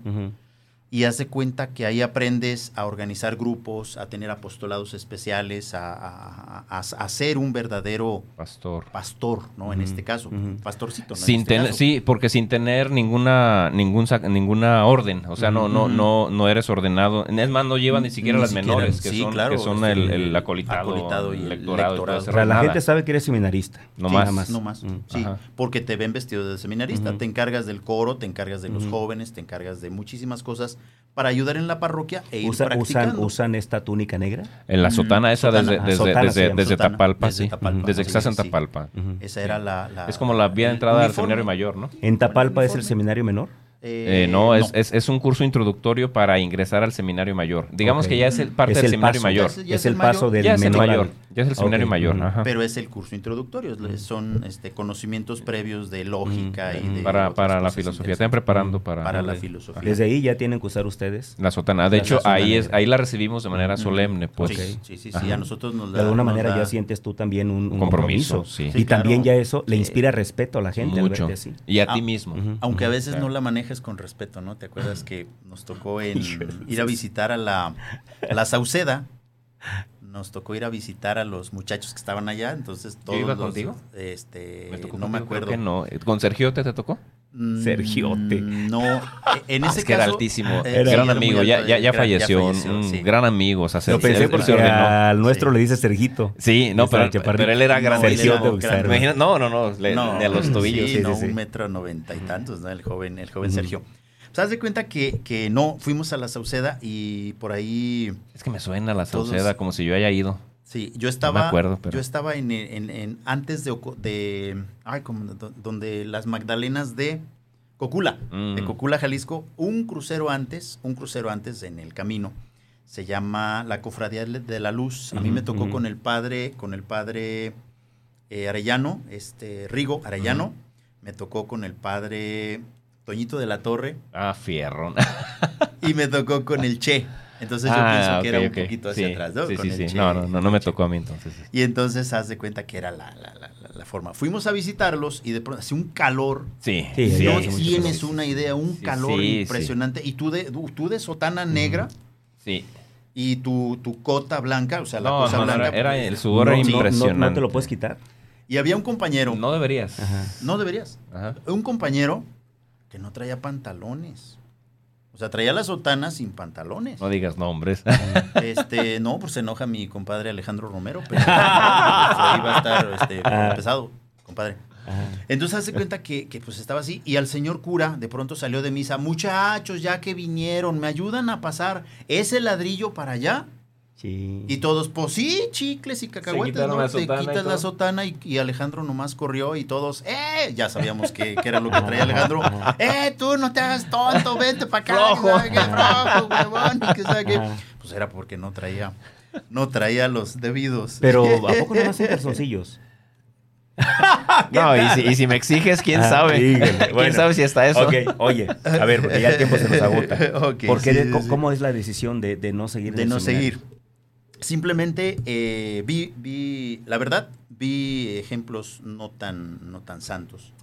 C: Y haz de cuenta que ahí aprendes a organizar grupos, a tener apostolados especiales, a, a- a- a ser un verdadero
B: Pastor.
C: pastor, ¿no? En este caso, pastorcito. ¿no?
B: Sin
C: este caso.
B: sí, porque sin tener ninguna ningún ninguna orden, o sea, no no no no eres ordenado. Es más, no llevan ni siquiera
C: Ni
B: las
C: siquiera,
B: menores, que
C: sí,
B: son,
C: claro,
B: que son
C: este,
B: el, el acolitado,
C: acolitado y
B: el lectorado,
D: O sea, la gente sabe que eres seminarista.
B: No
C: Sí,
B: más.
D: Nada más.
C: No más.
D: Mm.
C: Sí,
B: Ajá.
C: porque te ven vestido de seminarista. Te encargas del coro, te encargas de los jóvenes, te encargas de muchísimas cosas para ayudar en la parroquia e ir
D: Usa- usan,
C: practicando.
D: ¿Usan esta túnica negra?
B: En la sotana esa
C: sotana.
B: desde desde
D: sotana se
B: desde,
D: llama.
B: desde
C: Sotana,
B: Tapalpa,
C: desde
B: sí.
C: Tapalpa,
B: Desde que estás en
C: sí.
B: Tapalpa.
C: Esa era la, la-
B: Es como la vía de entrada al seminario mayor, ¿no?
D: ¿En Tapalpa es el seminario menor?
C: Eh,
B: Eh, no, es, Es, es un curso introductorio para ingresar al seminario mayor. Digamos que ya es el, parte
D: Es
B: del
D: el
B: seminario
D: paso.
B: mayor.
C: Ya es- ya
D: Es el paso del
B: Ya es el mayor. Ya es el seminario mayor. ajá.
C: Pero es el curso introductorio, son este, conocimientos previos de lógica y de
B: para para la filosofía. Están preparando para,
C: Para la filosofía.
D: Desde ahí ya tienen que usar ustedes.
B: La sotana. De
D: La
B: hecho,
D: sotana
B: ahí es ahí la recibimos de manera solemne, pues.
C: Sí, sí, sí, sí,
B: Ajá.
C: a nosotros nos
D: De alguna manera
C: da-
D: ya sientes tú también un, un
B: Compromiso,
D: compromiso.
B: sí.
C: Sí,
D: y también ya eso le
C: Sí.
D: inspira respeto a la gente al
B: Mucho.
D: verte así.
B: Y a
C: Ah,
B: ti mismo.
D: Ujú.
C: Aunque a veces
B: Claro.
C: no la manejes con respeto, ¿no? ¿Te acuerdas que nos tocó en ir a visitar a la, a la Sauceda? Nos tocó ir a visitar a los muchachos que estaban allá, entonces todos
B: iba
C: los-
B: contigo?
C: Este,
B: Me tocó
C: no me
B: creo
C: acuerdo.
B: que no. ¿Con Sergio te, te tocó?
C: Mm,
D: Sergiote.
C: No, en ese
B: es que era
C: caso,
B: altísimo.
C: eh,
B: gran
C: sí, era
B: amigo. Ya,
C: alto,
B: ya, ya
C: era-
B: falleció. un- un
C: sí.
B: gran amigo. O sea, se-
D: Lo pensé porque
B: ordenó.
D: al nuestro
C: Sí.
D: le dice Sergito.
B: Sí, no, pero, pero él era
C: No, era.
B: Imagina- no, no, no. le-
C: No,
B: de los tobillos.
C: Sí,
D: sí,
C: no,
D: sí.
C: un metro noventa y tantos, ¿no? El joven, el joven. Sergio. Pues haz de cuenta que, que no, fuimos a la Sauceda y por ahí,
B: Es que me suena la
C: Todos-
B: Sauceda como si yo haya ido.
C: sí, yo estaba,
B: acuerdo, pero-
C: yo estaba en, en- en- antes de, de ay, como do- donde las Magdalenas de Cocula, de
B: Mm.
C: Cocula, Jalisco, un crucero antes, un crucero antes en el camino. Se llama la Cofradía de la Luz. A mí me tocó con el padre, con el padre eh, Arellano, este Rigo Arellano. Me tocó con el padre Toñito de la Torre
B: Ah, fierro.
C: y me tocó con el Che. Entonces yo
B: Ah,
C: pienso que era un poquito hacia
B: Sí,
C: atrás, ¿no?
B: Sí,
C: Con
B: sí,
C: el
B: sí.
C: Che,
B: No, no, no, no me
C: Che.
B: tocó a mí entonces.
C: Y entonces haz de cuenta que era la, la- la- forma. Fuimos a visitarlos y de pronto hacía un calor.
B: Sí,
D: Sí,
B: sí,
C: no
D: hace
C: tienes una idea, un
B: Sí,
C: calor
B: sí,
C: impresionante. Y tú de, tú, de sotana negra
B: sí.
C: y tu, tu cota blanca, o sea, la
B: No,
C: cosa
B: no, no,
C: blanca.
B: era, era
C: pues,
B: el sudor
D: No, no, no,
B: impresionante.
D: No, te lo puedes quitar.
C: Y había un compañero, no,
B: No deberías.
D: Ajá.
C: deberías,
B: Ajá.
C: un compañero que no traía pantalones. O sea, traía la sotana sin pantalones.
B: No digas nombres.
C: Este, no, pues se enoja mi compadre Alejandro Romero, pero pues, ahí va a estar este,
D: Ah.
C: pesado, compadre.
D: Ajá.
C: Entonces hace cuenta que, que, pues estaba así y al señor cura de pronto salió de misa, muchachos, ya que vinieron, ¿me ayudan a pasar ese ladrillo para allá?
D: Sí.
C: Y todos, pues sí, chicles y cacahuetes, ¿no? Te
B: y
C: quitas la sotana y, y Alejandro nomás corrió y todos, ¡eh! Ya sabíamos que, que era lo que traía Alejandro. ¡Eh, tú no te hagas tonto, vente para acá!
B: Flojo.
C: que flojo, huevón, y que. Pues era porque no traía, no traía los debidos.
D: Pero ¿a poco no más en calzoncillos?
B: No, y si, y si me exiges, quién
D: Ah,
B: sabe. ¿Quién
D: Bueno.
B: sabe si hasta eso?
D: Ok, oye, a ver, porque ya el tiempo se nos agota.
C: Ok,
D: ¿Por qué
C: sí,
D: de-
C: sí.
D: ¿Cómo es la decisión de, de no seguir
C: de no
D: seminario?
C: seguir. Simplemente eh, vi, vi, la verdad, vi ejemplos no tan, no tan santos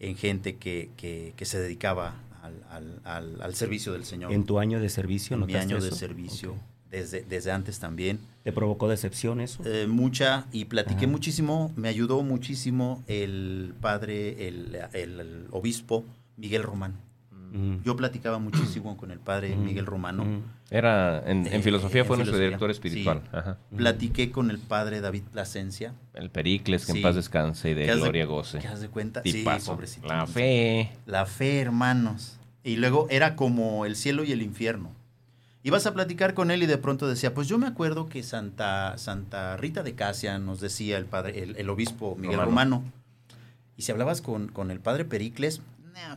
C: en gente que, que, que se dedicaba al, al- al- al servicio del Señor.
D: ¿En tu año de servicio
C: En mi año de servicio, desde, desde antes también.
D: ¿Te provocó decepción eso?
C: Eh, mucha, y platiqué
D: Ajá.
C: muchísimo, me ayudó muchísimo el padre, el, el- el obispo Miguel Romano.
D: Mm.
C: Yo platicaba muchísimo con el padre
D: Mm.
C: Miguel Romano.
D: Mm.
B: Era, en, en
C: Eh,
B: filosofía
C: en
B: fue nuestro
C: filosofía,
B: director espiritual.
C: sí.
B: Ajá.
C: Platiqué con el padre David Plasencia.
B: El Pericles, que
C: Sí.
B: en paz descanse y de
C: ¿Qué haz de-
B: gloria goce.
C: ¿Qué de cuenta?
B: Tipazo.
C: Sí, pobrecito.
B: La fe.
C: La fe, hermanos. Y luego era como el cielo y el infierno. Ibas a platicar con él y de pronto decía, pues yo me acuerdo que Santa, Santa Rita de Casia nos decía el padre, el, el obispo Miguel
B: Romano.
C: Romano. Y si hablabas con, con el padre Pericles, no,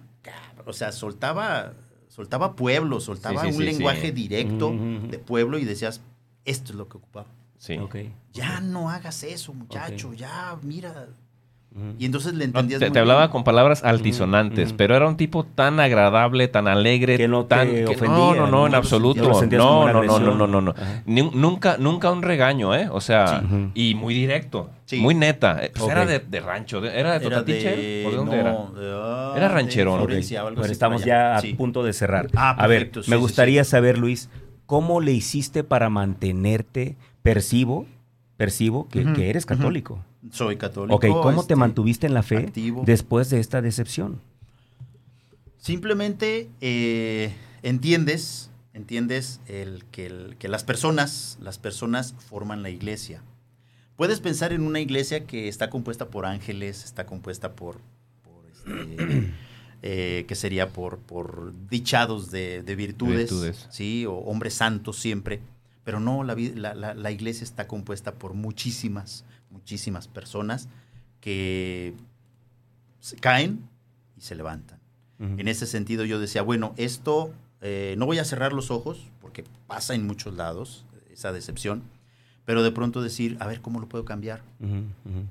C: o sea, soltaba, soltaba pueblo, soltaba
B: Sí, sí,
C: un
B: sí,
C: lenguaje
B: sí.
C: directo de pueblo y decías, esto es lo que ocupaba.
B: Sí.
D: Ok.
C: Ya no hagas eso, muchacho, ya, mira, Y entonces le
B: No,
C: entendías
B: te,
C: muy
B: te hablaba
C: bien.
B: con palabras altisonantes, pero era un tipo tan agradable, tan alegre,
D: Que no te
B: tan
D: ofendía,
B: no, no, no,
D: ¿no?
B: en absoluto. No, no, no, no, no, no, nunca, nunca un regaño, ¿eh? O sea,
D: Sí.
B: Y muy directo,
C: Sí.
B: muy neta. Eh, Pues era de, de rancho, era de
C: Era
B: Totatiche, ¿o de dónde
C: no,
B: era?
C: ah,
B: Era rancherón.
D: Pero estamos
C: por
D: ya a
C: Sí.
D: punto de cerrar.
C: Ah,
D: a ver,
C: perfecto, sí,
D: me
C: sí,
D: gustaría saber, Luis, ¿cómo le hiciste para mantenerte? Percibo, percibo que, eres católico.
C: Soy católico.
D: Ok, ¿cómo te
C: este,
D: mantuviste en la fe
C: activo.
D: después de esta decepción?
C: Simplemente eh, entiendes, entiendes el, que, el- que las personas, las personas forman la iglesia. Puedes pensar en una iglesia que está compuesta por ángeles, está compuesta por, por, este, eh, que sería por, por dichados de, de virtudes,
B: Virtudes.
C: sí, o hombres santos siempre. Pero no, la- la iglesia está compuesta por muchísimas, muchísimas personas que se caen y se levantan. En ese sentido yo decía, bueno, esto eh, no voy a cerrar los ojos porque pasa en muchos lados esa decepción, pero de pronto decir, a ver, ¿cómo lo puedo cambiar?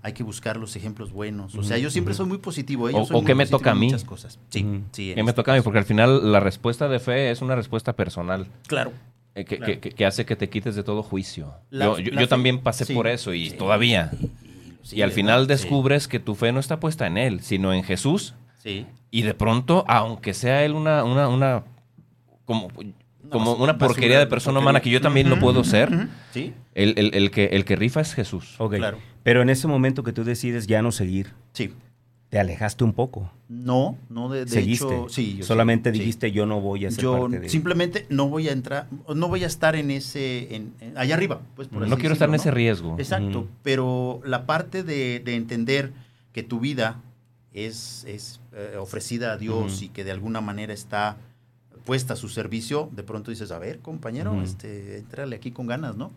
C: Hay que buscar los ejemplos buenos. O sea, yo siempre soy muy positivo. ¿eh? Yo
B: O-
C: soy
B: o
C: muy
B: qué me toca a mí.
C: Muchas cosas. Sí, sí.
B: Que me
C: este
B: toca a mí,
C: caso.
B: porque al final la respuesta de fe es una respuesta personal.
C: Claro.
B: Eh, que,
C: Claro.
B: que- que hace que te quites de todo juicio.
C: La-
B: yo yo-
C: la
B: yo
C: fe-
B: también pasé
C: sí,
B: por eso y
C: sí.
B: todavía.
C: Sí,
B: y al final descubres que tu fe no está puesta en Él, sino en Jesús.
C: Sí.
B: Y de pronto, aunque sea Él una, una, una como, como
C: basura-
B: una porquería de persona
C: porquería.
B: humana que yo también lo puedo ser.
C: Sí.
B: el, el- el que, el que rifa es Jesús.
D: Ok,
C: Claro.
D: Pero en ese momento que tú decides ya no seguir,
C: Sí.
D: Te alejaste un poco.
C: No, no, de, de
D: Seguiste.
C: hecho, sí. yo
D: Solamente
C: sí, sí.
D: dijiste yo no voy a ser
C: Yo
D: parte de...
C: simplemente no voy a entrar, no voy a estar en ese, en, en- allá arriba, pues por
B: No quiero estar en ese riesgo.
C: Exacto, pero la parte de, de entender que tu vida es, es eh, ofrecida a Dios y que de alguna manera está puesta a su servicio, de pronto dices, a ver, compañero,
D: Ujú.
C: este, entrale aquí con ganas, ¿no?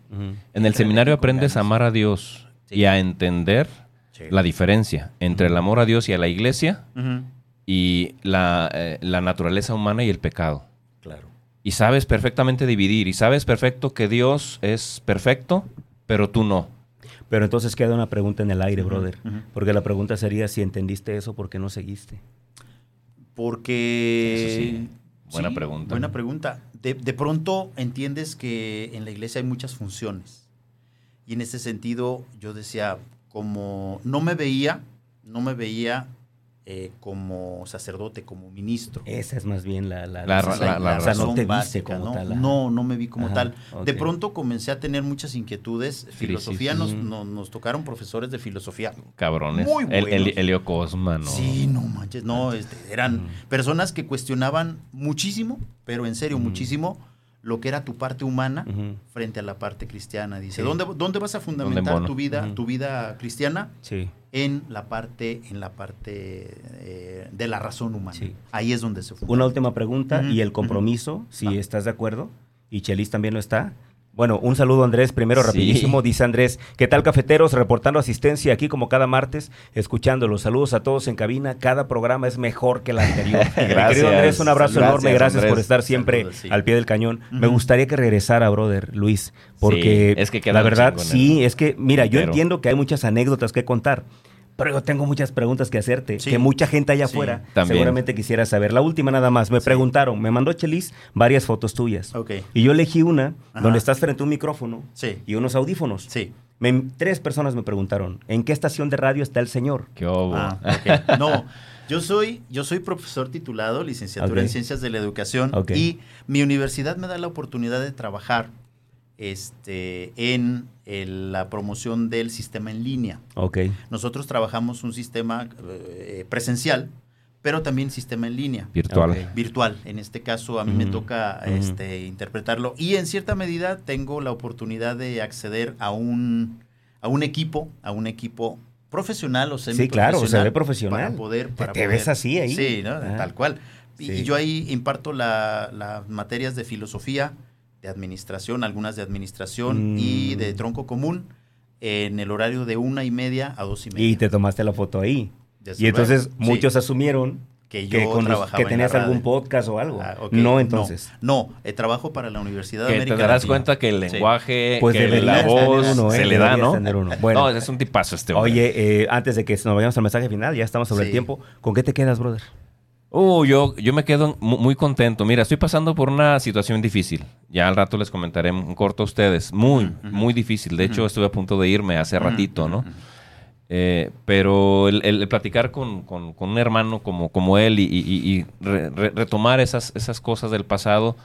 B: En el seminario aprendes a amar a Dios
C: Sí.
B: y a entender la diferencia entre el amor a Dios y a la iglesia y la, eh, la naturaleza humana y el pecado.
C: Claro.
B: Y sabes perfectamente dividir y sabes perfecto que Dios es perfecto, pero tú no.
D: Pero entonces queda una pregunta en el aire, brother. Porque la pregunta sería si entendiste eso, ¿por qué no seguiste?
C: Porque...
B: Eso sí, buena pregunta.
C: Buena pregunta. De, de pronto entiendes que en la iglesia hay muchas funciones. Y en ese sentido yo decía, como no me veía, no me veía eh, como sacerdote, como ministro.
D: Esa es más bien la... la,
B: La la- la
D: o sea, no
C: razón
D: te viste
C: básica,
D: como
C: ¿no?
D: tal.
C: No, no me vi como
D: Ajá,
C: tal. De pronto comencé a tener muchas inquietudes. Filosofía, nos, no- nos tocaron profesores de filosofía.
B: Cabrones.
C: Muy
B: El, el-
C: buenos.
B: Helio Cosma, ¿no?
C: Sí, no manches, no, este, eran personas que cuestionaban muchísimo, pero en serio, muchísimo, lo que era tu parte humana frente a la parte cristiana. Dice,
D: Sí.
C: ¿dónde, ¿dónde vas a fundamentar tu vida, tu vida cristiana?
D: Sí.
C: En la parte, en la parte eh, de la razón humana.
D: Sí.
C: Ahí es donde se fundamenta.
D: Una última pregunta y el compromiso, si estás de acuerdo, y Chelis también lo está. Bueno, un saludo Andrés, primero
B: Sí.
D: rapidísimo, dice Andrés, ¿qué tal cafeteros? Reportando asistencia aquí como cada martes, escuchándolos. Saludos a todos en cabina, cada programa es mejor que el anterior. Mi
B: Gracias.
D: querido Andrés, un abrazo
B: Gracias,
D: enorme, gracias por estar siempre
C: Saludos, sí.
D: al pie del cañón. Me gustaría que regresara, brother, Luis, porque
B: es que
D: la verdad, sí, es que, mira, yo entiendo que hay muchas anécdotas que contar. Pero yo tengo muchas preguntas que hacerte,
C: Sí.
D: que mucha gente allá
C: Sí.
D: afuera
B: También.
D: seguramente quisiera saber. La última nada más, me
C: Sí.
D: preguntaron, me mandó Chelis varias fotos tuyas. Y yo elegí una
C: Ajá.
D: donde estás frente a un micrófono
C: Sí.
D: y unos audífonos.
C: Sí.
D: Me- tres personas me preguntaron, ¿en qué estación de radio está el señor?
B: ¿Qué obo?
C: Ah, ok. No, yo soy, yo soy profesor titulado, licenciatura en Ciencias de la Educación y mi universidad me da la oportunidad de trabajar este, en el- la promoción del sistema en línea.
D: Ok.
C: Nosotros trabajamos un sistema eh, presencial, pero también sistema en línea.
B: Virtual.
C: Virtual, en este caso a mí me toca este, interpretarlo y en cierta medida tengo la oportunidad de acceder a un, a un equipo, a un equipo profesional o
D: Sí, claro, se ve profesional.
C: Para poder,
D: Te-
C: para
D: te
C: poder-
D: ves así ahí.
C: Sí, ¿no?
D: Ajá.
C: tal cual. Y,
D: Sí.
C: y yo ahí imparto la- las materias de filosofía, administración, algunas de administración
D: Mm.
C: y de tronco común en el horario de una y media a dos y media.
D: Y te tomaste la foto ahí.
C: Desde
D: Y entonces
C: luego, sí.
D: muchos asumieron
C: que yo
D: que, con-
C: trabajaba
D: que
C: en
D: tenías
C: la
D: algún podcast o algo.
C: Ah.
D: No, entonces.
C: No, eh, trabajo para la Universidad de
B: Que te
C: América
B: darás
C: Latina.
B: cuenta que el
C: Sí.
B: lenguaje,
D: Pues
B: que la voz
D: uno, ¿eh?
B: se le da, ¿no?
D: uno. Bueno.
B: no, es un tipazo este hombre.
D: Oye, eh, antes de que nos vayamos al mensaje final, ya estamos sobre
C: Sí.
D: el tiempo. ¿Con qué te quedas, brother?
B: Uh, yo, yo me quedo mu- muy contento. Mira, estoy pasando por una situación difícil. Ya al rato les comentaré en corto a ustedes. Muy, muy difícil. De hecho, estuve a punto de irme hace ratito, ¿no? Eh, pero el, platicar con, con- con un hermano como, como él y, y- y- y re- re- retomar esas, esas cosas del pasado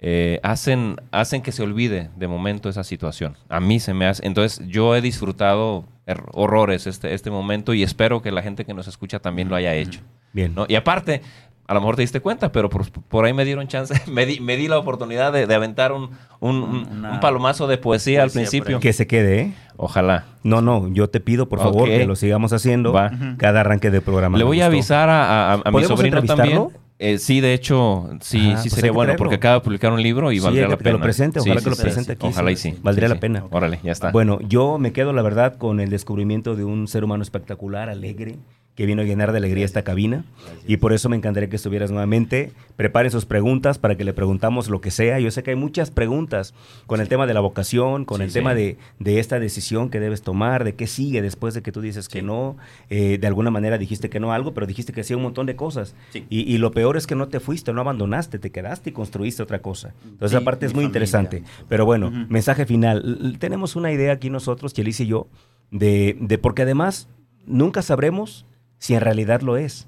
B: eh, hacen, hacen que se olvide de momento esa situación. A mí se me hace. Entonces, yo he disfrutado horrores este, este momento y espero que la gente que nos escucha también lo haya hecho.
D: Bien.
B: ¿no? Y aparte, a lo mejor te diste cuenta, pero por, por ahí me dieron chance, me di, me di la oportunidad de, de aventar un, un- un-
C: Una
B: un palomazo de poesía, al
C: poesía por
B: principio.
D: Que se quede, ¿eh?
B: Ojalá.
D: No, no, yo te pido, por favor, que lo sigamos haciendo
B: Va.
D: Cada arranque de programa.
B: Le voy a avisar a, a- a mi
D: ¿Podemos
B: sobrino también. Eh, sí, de hecho, sí,
D: Ah,
B: sí
D: pues
B: sería
D: que
B: bueno,
D: traerlo.
B: porque acaba de publicar un libro y
D: Sí,
B: valdría
D: que
B: la pena.
D: lo presente, ojalá
B: sí,
D: que lo presente
B: sí.
D: aquí,
B: Ojalá y
C: sí.
B: sí.
D: Valdría
B: Sí,
D: la
B: sí.
D: pena.
B: Órale, ya está.
D: Bueno, yo me quedo, la verdad, con el descubrimiento de un ser humano espectacular, alegre, que vino a llenar de alegría esta cabina. Y por eso me encantaría que estuvieras nuevamente. Preparen sus preguntas para que le preguntamos lo que sea. Yo sé que hay muchas preguntas con el tema de la vocación, con
B: Sí,
D: el
B: sí.
D: tema de, de esta decisión que debes tomar, de qué sigue después de que tú dices que no. Eh, de alguna manera dijiste que no a algo, pero dijiste que sí a un montón de cosas. Y, y lo peor es que no te fuiste, no abandonaste, te quedaste y construiste otra cosa. Entonces, esa parte es muy
C: familia,
D: interesante. Pero bueno, mensaje final. Tenemos una idea aquí nosotros, Chelis y yo, de, de porque además nunca sabremos si en realidad lo es.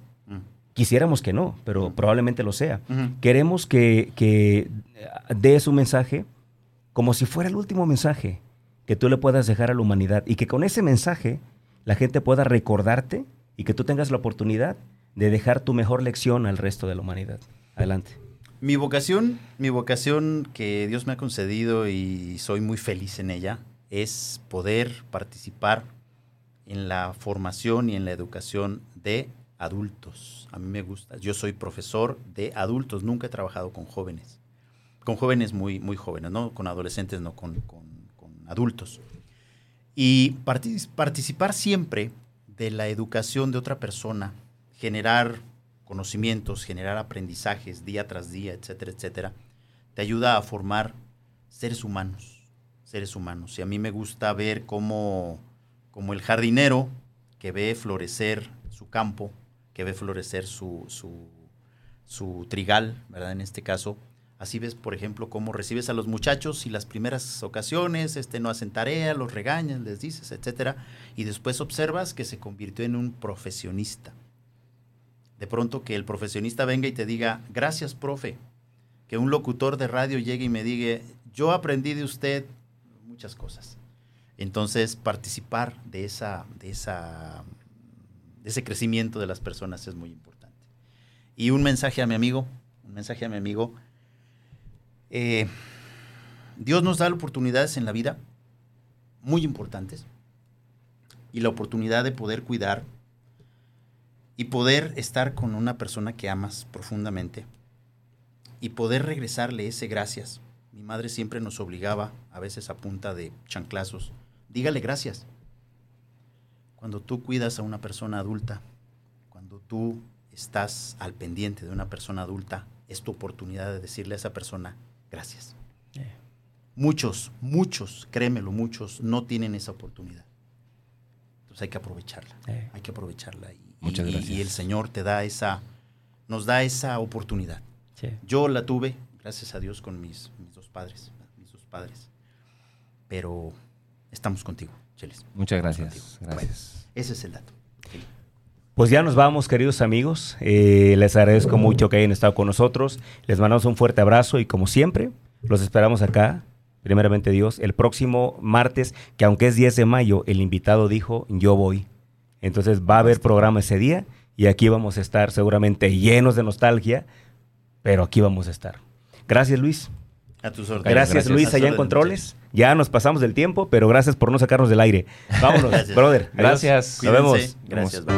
D: Quisiéramos que no, pero probablemente lo sea. Queremos que, que des un mensaje como si fuera el último mensaje que tú le puedas dejar a la humanidad y que con ese mensaje la gente pueda recordarte y que tú tengas la oportunidad de dejar tu mejor lección al resto de la humanidad. Adelante.
C: Mi vocación, mi vocación que Dios me ha concedido y soy muy feliz en ella, es poder participar en la formación y en la educación de adultos. A mí me gusta. Yo soy profesor de adultos, nunca he trabajado con jóvenes. Con jóvenes muy, muy jóvenes, ¿no? Con adolescentes, no, con, con- adultos. Y partic- participar siempre de la educación de otra persona, generar conocimientos, generar aprendizajes día tras día, etcétera, etcétera, te ayuda a formar seres humanos, seres humanos. Y a mí me gusta ver cómo, como el jardinero que ve florecer su campo, que ve florecer su, su, trigal, ¿verdad? En este caso, así ves, por ejemplo, cómo recibes a los muchachos y las primeras ocasiones, este, no hacen tarea, los regañas, les dices, etcétera, y después observas que se convirtió en un profesionista. De pronto que el profesionista venga y te diga, gracias, profe. Que un locutor de radio llegue y me diga, yo aprendí de usted muchas cosas. Entonces, participar de, esa, de, esa, de ese crecimiento de las personas es muy importante. Y un mensaje a mi amigo, un mensaje a mi amigo. eh, Dios nos da oportunidades en la vida muy importantes y la oportunidad de poder cuidar y poder estar con una persona que amas profundamente y poder regresarle ese gracias. Mi madre siempre nos obligaba, a veces a punta de chanclazos, dígale gracias. Cuando tú cuidas a una persona adulta, cuando tú estás al pendiente de una persona adulta, es tu oportunidad de decirle a esa persona gracias. Muchos, muchos, créemelo, muchos no tienen esa oportunidad. Entonces hay que aprovecharla.
D: Eh.
C: Hay que aprovecharla. Y,
B: Muchas
C: y-
B: gracias.
C: y el Señor te da esa, nos da esa oportunidad.
D: Sí.
C: Yo la tuve, gracias a Dios, con mis, mis dos padres, mis dos padres. Pero estamos contigo, Chelis.
B: Muchas gracias. Gracias.
C: Bueno, ese es el dato. Sí.
D: Pues ya nos vamos, queridos amigos. Eh, les agradezco mucho que hayan estado con nosotros. Les mandamos un fuerte abrazo y como siempre, los esperamos acá, primeramente Dios, el próximo martes, que aunque es 10 de mayo, el invitado dijo, yo voy. Entonces va a haber programa ese día y aquí vamos a estar seguramente llenos de nostalgia, pero aquí vamos a estar. Gracias Luis.
C: A tus órdenes.
D: Gracias,
B: gracias.
D: Luis allá en controles. Ya nos pasamos del tiempo, pero gracias por no sacarnos del aire. Vámonos,
C: Gracias.
D: brother. Adiós.
B: Gracias.
D: Nos vemos.
C: Gracias. bye.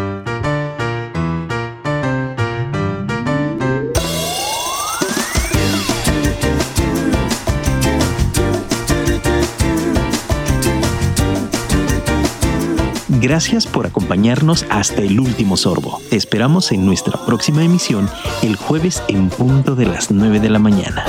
A: Gracias por acompañarnos hasta el último sorbo. Te esperamos en nuestra próxima emisión el jueves en punto de las 9 de la mañana.